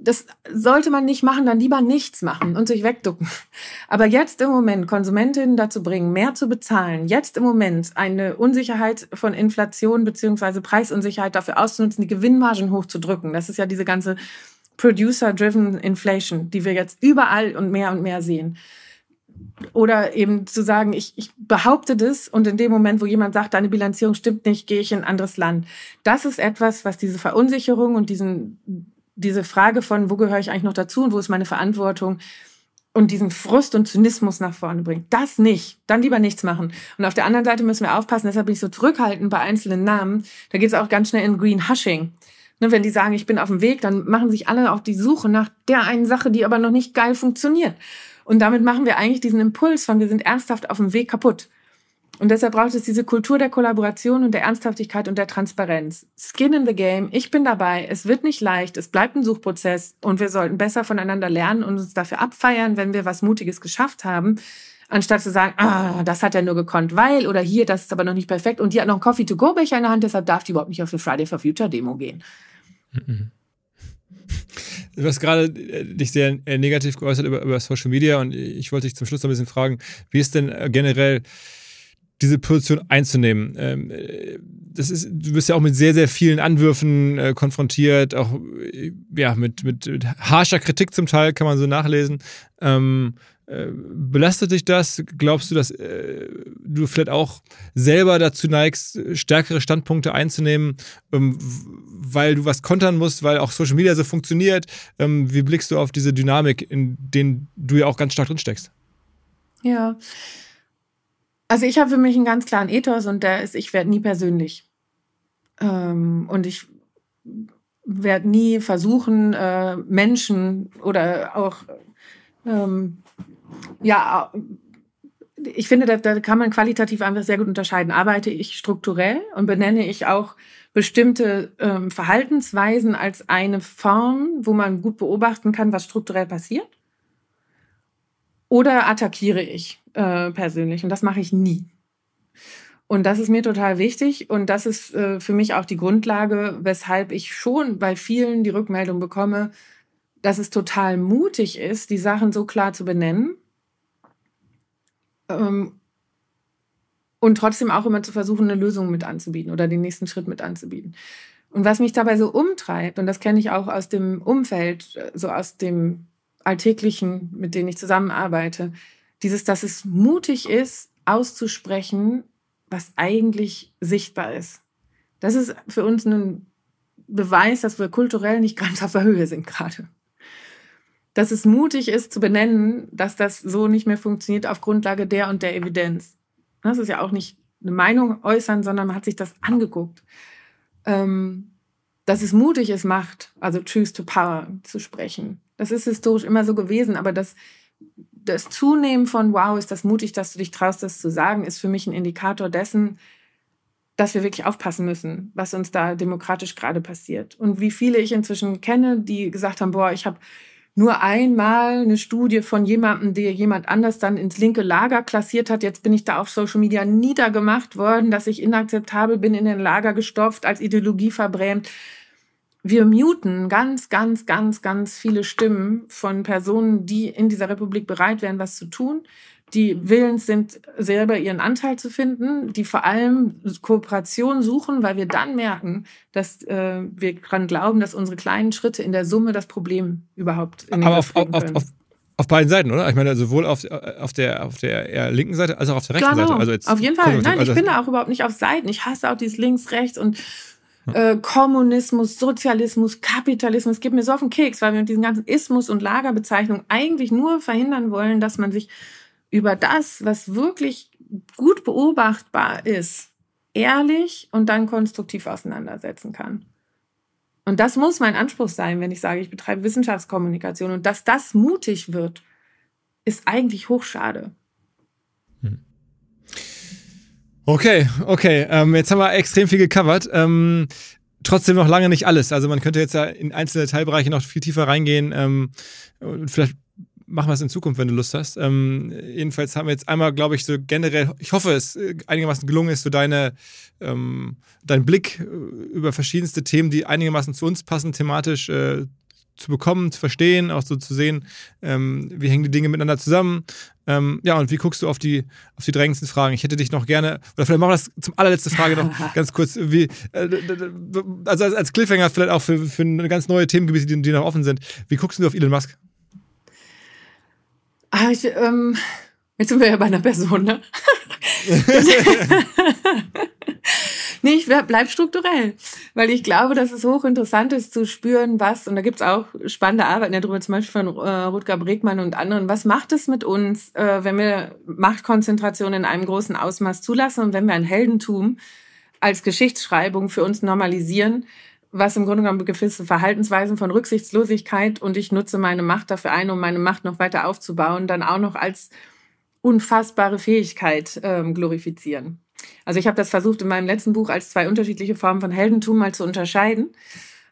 das sollte man nicht machen, dann lieber nichts machen und sich wegducken. Aber jetzt im Moment Konsumentinnen dazu bringen, mehr zu bezahlen, jetzt im Moment eine Unsicherheit von Inflation beziehungsweise Preisunsicherheit dafür auszunutzen, die Gewinnmargen hochzudrücken. Das ist ja diese ganze Producer-Driven Inflation, die wir jetzt überall und mehr und mehr sehen. Oder eben zu sagen, ich, ich behaupte das und in dem Moment, wo jemand sagt, deine Bilanzierung stimmt nicht, gehe ich in ein anderes Land. Das ist etwas, was diese Verunsicherung und diesen diese Frage von, wo gehöre ich eigentlich noch dazu und wo ist meine Verantwortung und diesen Frust und Zynismus nach vorne bringt. Das nicht. Dann lieber nichts machen. Und auf der anderen Seite müssen wir aufpassen, deshalb bin ich so zurückhaltend bei einzelnen Namen. Da geht es auch ganz schnell in Green Hushing. Ne, wenn die sagen, ich bin auf dem Weg, dann machen sich alle auf die Suche nach der einen Sache, die aber noch nicht geil funktioniert. Und damit machen wir eigentlich diesen Impuls von, wir sind ernsthaft auf dem Weg kaputt. Und deshalb braucht es diese Kultur der Kollaboration und der Ernsthaftigkeit und der Transparenz. Skin in the game. Ich bin dabei. Es wird nicht leicht. Es bleibt ein Suchprozess und wir sollten besser voneinander lernen und uns dafür abfeiern, wenn wir was Mutiges geschafft haben, anstatt zu sagen, ah, das hat er nur gekonnt, weil oder hier, das ist aber noch nicht perfekt und die hat noch einen Coffee-to-go-Becher in der Hand, deshalb darf die überhaupt nicht auf eine Friday for Future Demo gehen. Du hast gerade äh, dich sehr äh, negativ geäußert über, über Social Media und ich wollte dich zum Schluss noch ein bisschen fragen, wie ist denn äh, generell diese Position einzunehmen. Ähm, das ist, du bist ja auch mit sehr, sehr vielen Anwürfen konfrontiert, auch ja, mit, mit, mit, harscher Kritik zum Teil, kann man so nachlesen. Ähm, äh, belastet dich das? Glaubst du, dass äh, du vielleicht auch selber dazu neigst, stärkere Standpunkte einzunehmen, ähm, weil du was kontern musst, weil auch Social Media so funktioniert? Ähm, wie blickst du auf diese Dynamik, in denen du ja auch ganz stark drin steckst? Ja, also ich habe für mich einen ganz klaren Ethos und der ist, ich werde nie persönlich. Ähm, und ich werde nie versuchen, äh, Menschen oder auch, ähm, ja, ich finde, da, da kann man qualitativ einfach sehr gut unterscheiden. Arbeite ich strukturell und benenne ich auch bestimmte ähm, Verhaltensweisen als eine Form, wo man gut beobachten kann, was strukturell passiert? Oder attackiere ich äh, persönlich? Und das mache ich nie. Und das ist mir total wichtig und das ist äh, für mich auch die Grundlage, weshalb ich schon bei vielen die Rückmeldung bekomme, dass es total mutig ist, die Sachen so klar zu benennen ähm, und trotzdem auch immer zu versuchen, eine Lösung mit anzubieten oder den nächsten Schritt mit anzubieten. Und was mich dabei so umtreibt, und das kenne ich auch aus dem Umfeld, so aus dem Alltäglichen, mit denen ich zusammenarbeite, dieses, dass es mutig ist, auszusprechen, was eigentlich sichtbar ist. Das ist für uns ein Beweis, dass wir kulturell nicht ganz auf der Höhe sind gerade. Dass es mutig ist zu benennen, dass das so nicht mehr funktioniert auf Grundlage der und der Evidenz. Das ist ja auch nicht eine Meinung äußern, sondern man hat sich das angeguckt. Ähm, dass es mutig ist, Macht, also Choose to Power zu sprechen. Das ist historisch immer so gewesen, aber das, das Zunehmen von, wow, ist das mutig, dass du dich traust, das zu sagen, ist für mich ein Indikator dessen, dass wir wirklich aufpassen müssen, was uns da demokratisch gerade passiert. Und wie viele ich inzwischen kenne, die gesagt haben, boah, ich habe nur einmal eine Studie von jemandem, der jemand anders dann ins linke Lager klassiert hat. Jetzt bin ich da auf Social Media niedergemacht worden, dass ich inakzeptabel bin, in den Lager gestopft, als Ideologie verbrämt wir muten ganz, ganz, ganz, ganz viele Stimmen von Personen, die in dieser Republik bereit wären, was zu tun, die willens sind, selber ihren Anteil zu finden, die vor allem Kooperation suchen, weil wir dann merken, dass äh, wir daran glauben, dass unsere kleinen Schritte in der Summe das Problem überhaupt in den Aber auf, auf, auf, auf beiden Seiten, oder? Ich meine, sowohl auf, auf, der, auf der eher linken Seite als auch auf der rechten genau. Seite. Also jetzt auf jeden Fall. Nein, also ich bin da auch überhaupt nicht auf Seiten. Ich hasse auch dieses links, rechts und äh, Kommunismus, Sozialismus, Kapitalismus, gibt mir so auf den Keks, weil wir mit diesen ganzen Ismus- und Lagerbezeichnungen eigentlich nur verhindern wollen, dass man sich über das, was wirklich gut beobachtbar ist, ehrlich und dann konstruktiv auseinandersetzen kann. Und das muss mein Anspruch sein, wenn ich sage, ich betreibe Wissenschaftskommunikation. Und dass das mutig wird, ist eigentlich hochschade. Hm. Okay, okay. Ähm, jetzt haben wir extrem viel gecovert. Ähm, trotzdem noch lange nicht alles. Also man könnte jetzt ja in einzelne Teilbereiche noch viel tiefer reingehen. Ähm, vielleicht machen wir es in Zukunft, wenn du Lust hast. Ähm, jedenfalls haben wir jetzt einmal, glaube ich, so generell, ich hoffe, es äh, einigermaßen gelungen ist, so deine, ähm, dein Blick äh, über verschiedenste Themen, die einigermaßen zu uns passen, thematisch äh, zu bekommen, zu verstehen, auch so zu sehen, ähm, wie hängen die Dinge miteinander zusammen. Ähm, ja, und wie guckst du auf die, auf die drängendsten Fragen? Ich hätte dich noch gerne, oder vielleicht machen wir das zum allerletzte Frage noch ganz kurz, wie, äh, also als, als Cliffhanger vielleicht auch für, für eine ganz neue Themengebiete, die, die noch offen sind. Wie guckst du auf Elon Musk? Ah, ich, ähm, jetzt sind wir ja bei einer Person, ne? Nee, ich bleib strukturell, weil ich glaube, dass es hochinteressant ist zu spüren, was, und da gibt's auch spannende Arbeiten darüber, zum Beispiel von äh, Rutger Bregmann und anderen, was macht es mit uns, äh, wenn wir Machtkonzentration in einem großen Ausmaß zulassen und wenn wir ein Heldentum als Geschichtsschreibung für uns normalisieren, was im Grunde genommen gewisse Verhaltensweisen von Rücksichtslosigkeit und ich nutze meine Macht dafür ein, um meine Macht noch weiter aufzubauen, dann auch noch als unfassbare Fähigkeit ähm, glorifizieren. Also ich habe das versucht in meinem letzten Buch als zwei unterschiedliche Formen von Heldentum mal zu unterscheiden.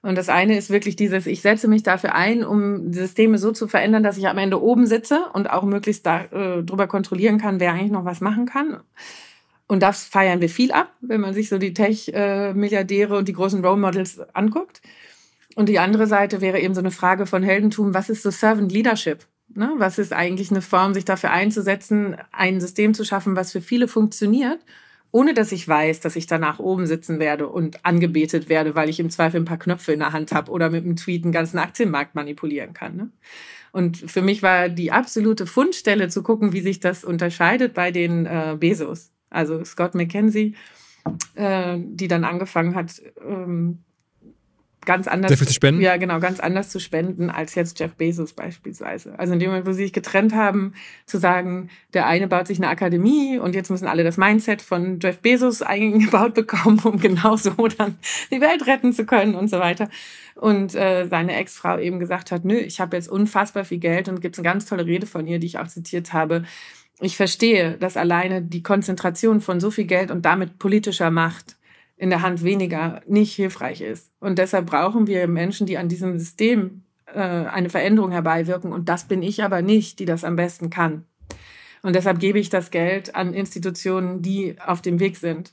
Und das eine ist wirklich dieses, ich setze mich dafür ein, um Systeme so zu verändern, dass ich am Ende oben sitze und auch möglichst darüber äh, kontrollieren kann, wer eigentlich noch was machen kann. Und das feiern wir viel ab, wenn man sich so die Tech-Milliardäre und die großen Role Models anguckt. Und die andere Seite wäre eben so eine Frage von Heldentum. Was ist so Servant Leadership? Ne? Was ist eigentlich eine Form, sich dafür einzusetzen, ein System zu schaffen, was für viele funktioniert, ohne dass ich weiß, dass ich danach oben sitzen werde und angebetet werde, weil ich im Zweifel ein paar Knöpfe in der Hand habe oder mit einem Tweet einen ganzen Aktienmarkt manipulieren kann. Ne? Und für mich war die absolute Fundstelle zu gucken, wie sich das unterscheidet bei den äh, Bezos also Scott McKenzie, äh, die dann angefangen hat, ähm, ganz anders viel zu spenden? Ja, genau, ganz anders zu spenden als jetzt Jeff Bezos beispielsweise. Also in dem Moment, wo sie sich getrennt haben, zu sagen, der eine baut sich eine Akademie und jetzt müssen alle das Mindset von Jeff Bezos eingebaut bekommen, um genauso dann die Welt retten zu können und so weiter. Und äh, seine Ex-Frau eben gesagt hat, nö, ich habe jetzt unfassbar viel Geld und gibt eine ganz tolle Rede von ihr, die ich auch zitiert habe ich verstehe, dass alleine die Konzentration von so viel Geld und damit politischer Macht in der Hand weniger nicht hilfreich ist. Und deshalb brauchen wir Menschen, die an diesem System äh, eine Veränderung herbeiwirken. Und das bin ich aber nicht, die das am besten kann. Und deshalb gebe ich das Geld an Institutionen, die auf dem Weg sind,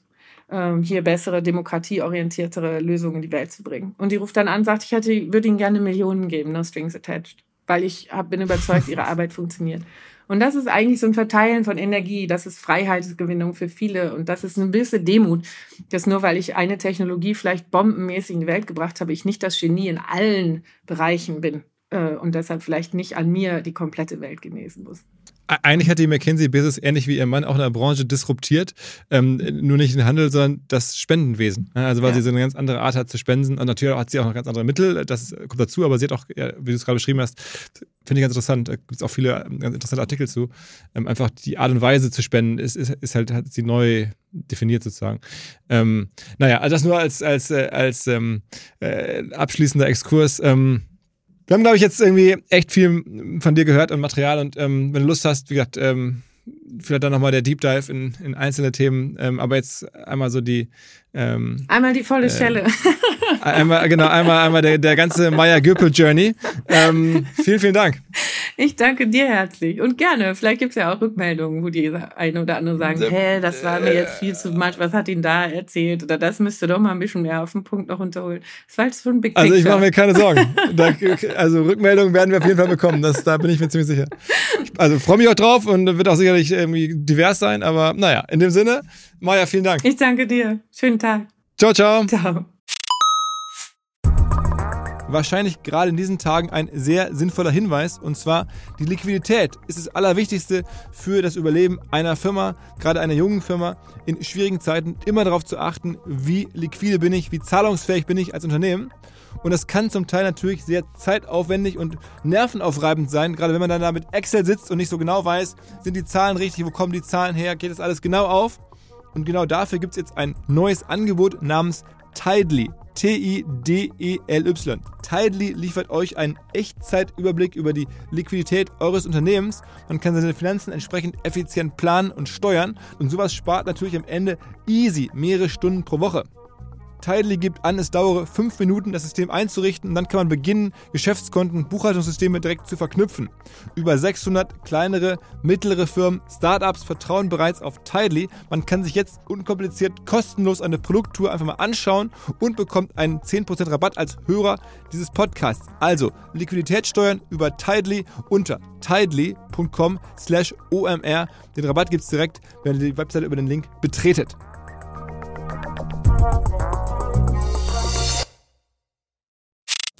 ähm, hier bessere, demokratieorientiertere Lösungen in die Welt zu bringen. Und die ruft dann an, sagt, ich hätte, würde Ihnen gerne Millionen geben, no strings attached. Weil ich hab, bin überzeugt, Ihre Arbeit funktioniert. Und das ist eigentlich so ein Verteilen von Energie, das ist Freiheitsgewinnung für viele und das ist ein bisschen Demut, dass nur weil ich eine Technologie vielleicht bombenmäßig in die Welt gebracht habe, ich nicht das Genie in allen Bereichen bin äh, und deshalb vielleicht nicht an mir die komplette Welt genesen muss. Eigentlich hat die McKinsey Business ähnlich wie ihr Mann auch in der Branche disruptiert, ähm, nur nicht den Handel, sondern das Spendenwesen. Also weil ja. sie so eine ganz andere Art hat zu spenden und natürlich hat sie auch noch ganz andere Mittel, das kommt dazu, aber sie hat auch, wie du es gerade beschrieben hast, finde ich ganz interessant, da gibt es auch viele ähm, ganz interessante Artikel zu, ähm, einfach die Art und Weise zu spenden ist, ist, ist halt, hat sie neu definiert sozusagen. Ähm, naja, also das nur als, als, äh, als ähm, äh, abschließender Exkurs. Ähm, wir haben, glaube ich, jetzt irgendwie echt viel von dir gehört und Material und ähm, wenn du Lust hast, wie gesagt, ähm, vielleicht dann nochmal der Deep Dive in, in einzelne Themen, ähm, aber jetzt einmal so die. Ähm, einmal die volle äh, Schelle. Einmal, genau, einmal, einmal der, der ganze Meier-Göpel-Journey. Ähm, vielen, vielen Dank. Ich danke dir herzlich und gerne. Vielleicht gibt es ja auch Rückmeldungen, wo die eine oder andere sagen, hä, das war mir jetzt viel zu much, was hat ihn da erzählt? Oder das müsste doch mal ein bisschen mehr auf den Punkt noch unterholen. Das war jetzt schon ein Big Also ich mache mir keine Sorgen. Da, also Rückmeldungen werden wir auf jeden Fall bekommen. Das, da bin ich mir ziemlich sicher. Also freue mich auch drauf und wird auch sicherlich irgendwie divers sein. Aber naja, in dem Sinne, Maja, vielen Dank. Ich danke dir. Schönen Tag. Ciao, ciao. Ciao wahrscheinlich gerade in diesen Tagen ein sehr sinnvoller Hinweis. Und zwar, die Liquidität ist das Allerwichtigste für das Überleben einer Firma, gerade einer jungen Firma, in schwierigen Zeiten immer darauf zu achten, wie liquide bin ich, wie zahlungsfähig bin ich als Unternehmen. Und das kann zum Teil natürlich sehr zeitaufwendig und nervenaufreibend sein, gerade wenn man dann da mit Excel sitzt und nicht so genau weiß, sind die Zahlen richtig, wo kommen die Zahlen her, geht das alles genau auf. Und genau dafür gibt es jetzt ein neues Angebot namens Tidely. T-I-D-E-L-Y. Tidely liefert euch einen Echtzeitüberblick über die Liquidität eures Unternehmens. Man kann seine Finanzen entsprechend effizient planen und steuern und sowas spart natürlich am Ende easy mehrere Stunden pro Woche. Tidely gibt an, es dauere fünf Minuten, das System einzurichten und dann kann man beginnen, Geschäftskonten, Buchhaltungssysteme direkt zu verknüpfen. Über 600 kleinere, mittlere Firmen, Startups vertrauen bereits auf Tidely. Man kann sich jetzt unkompliziert kostenlos eine Produkttour einfach mal anschauen und bekommt einen 10% Rabatt als Hörer dieses Podcasts. Also Liquidität steuern über Tidely unter tidely.com slash omr. Den Rabatt gibt es direkt, wenn ihr die Webseite über den Link betretet.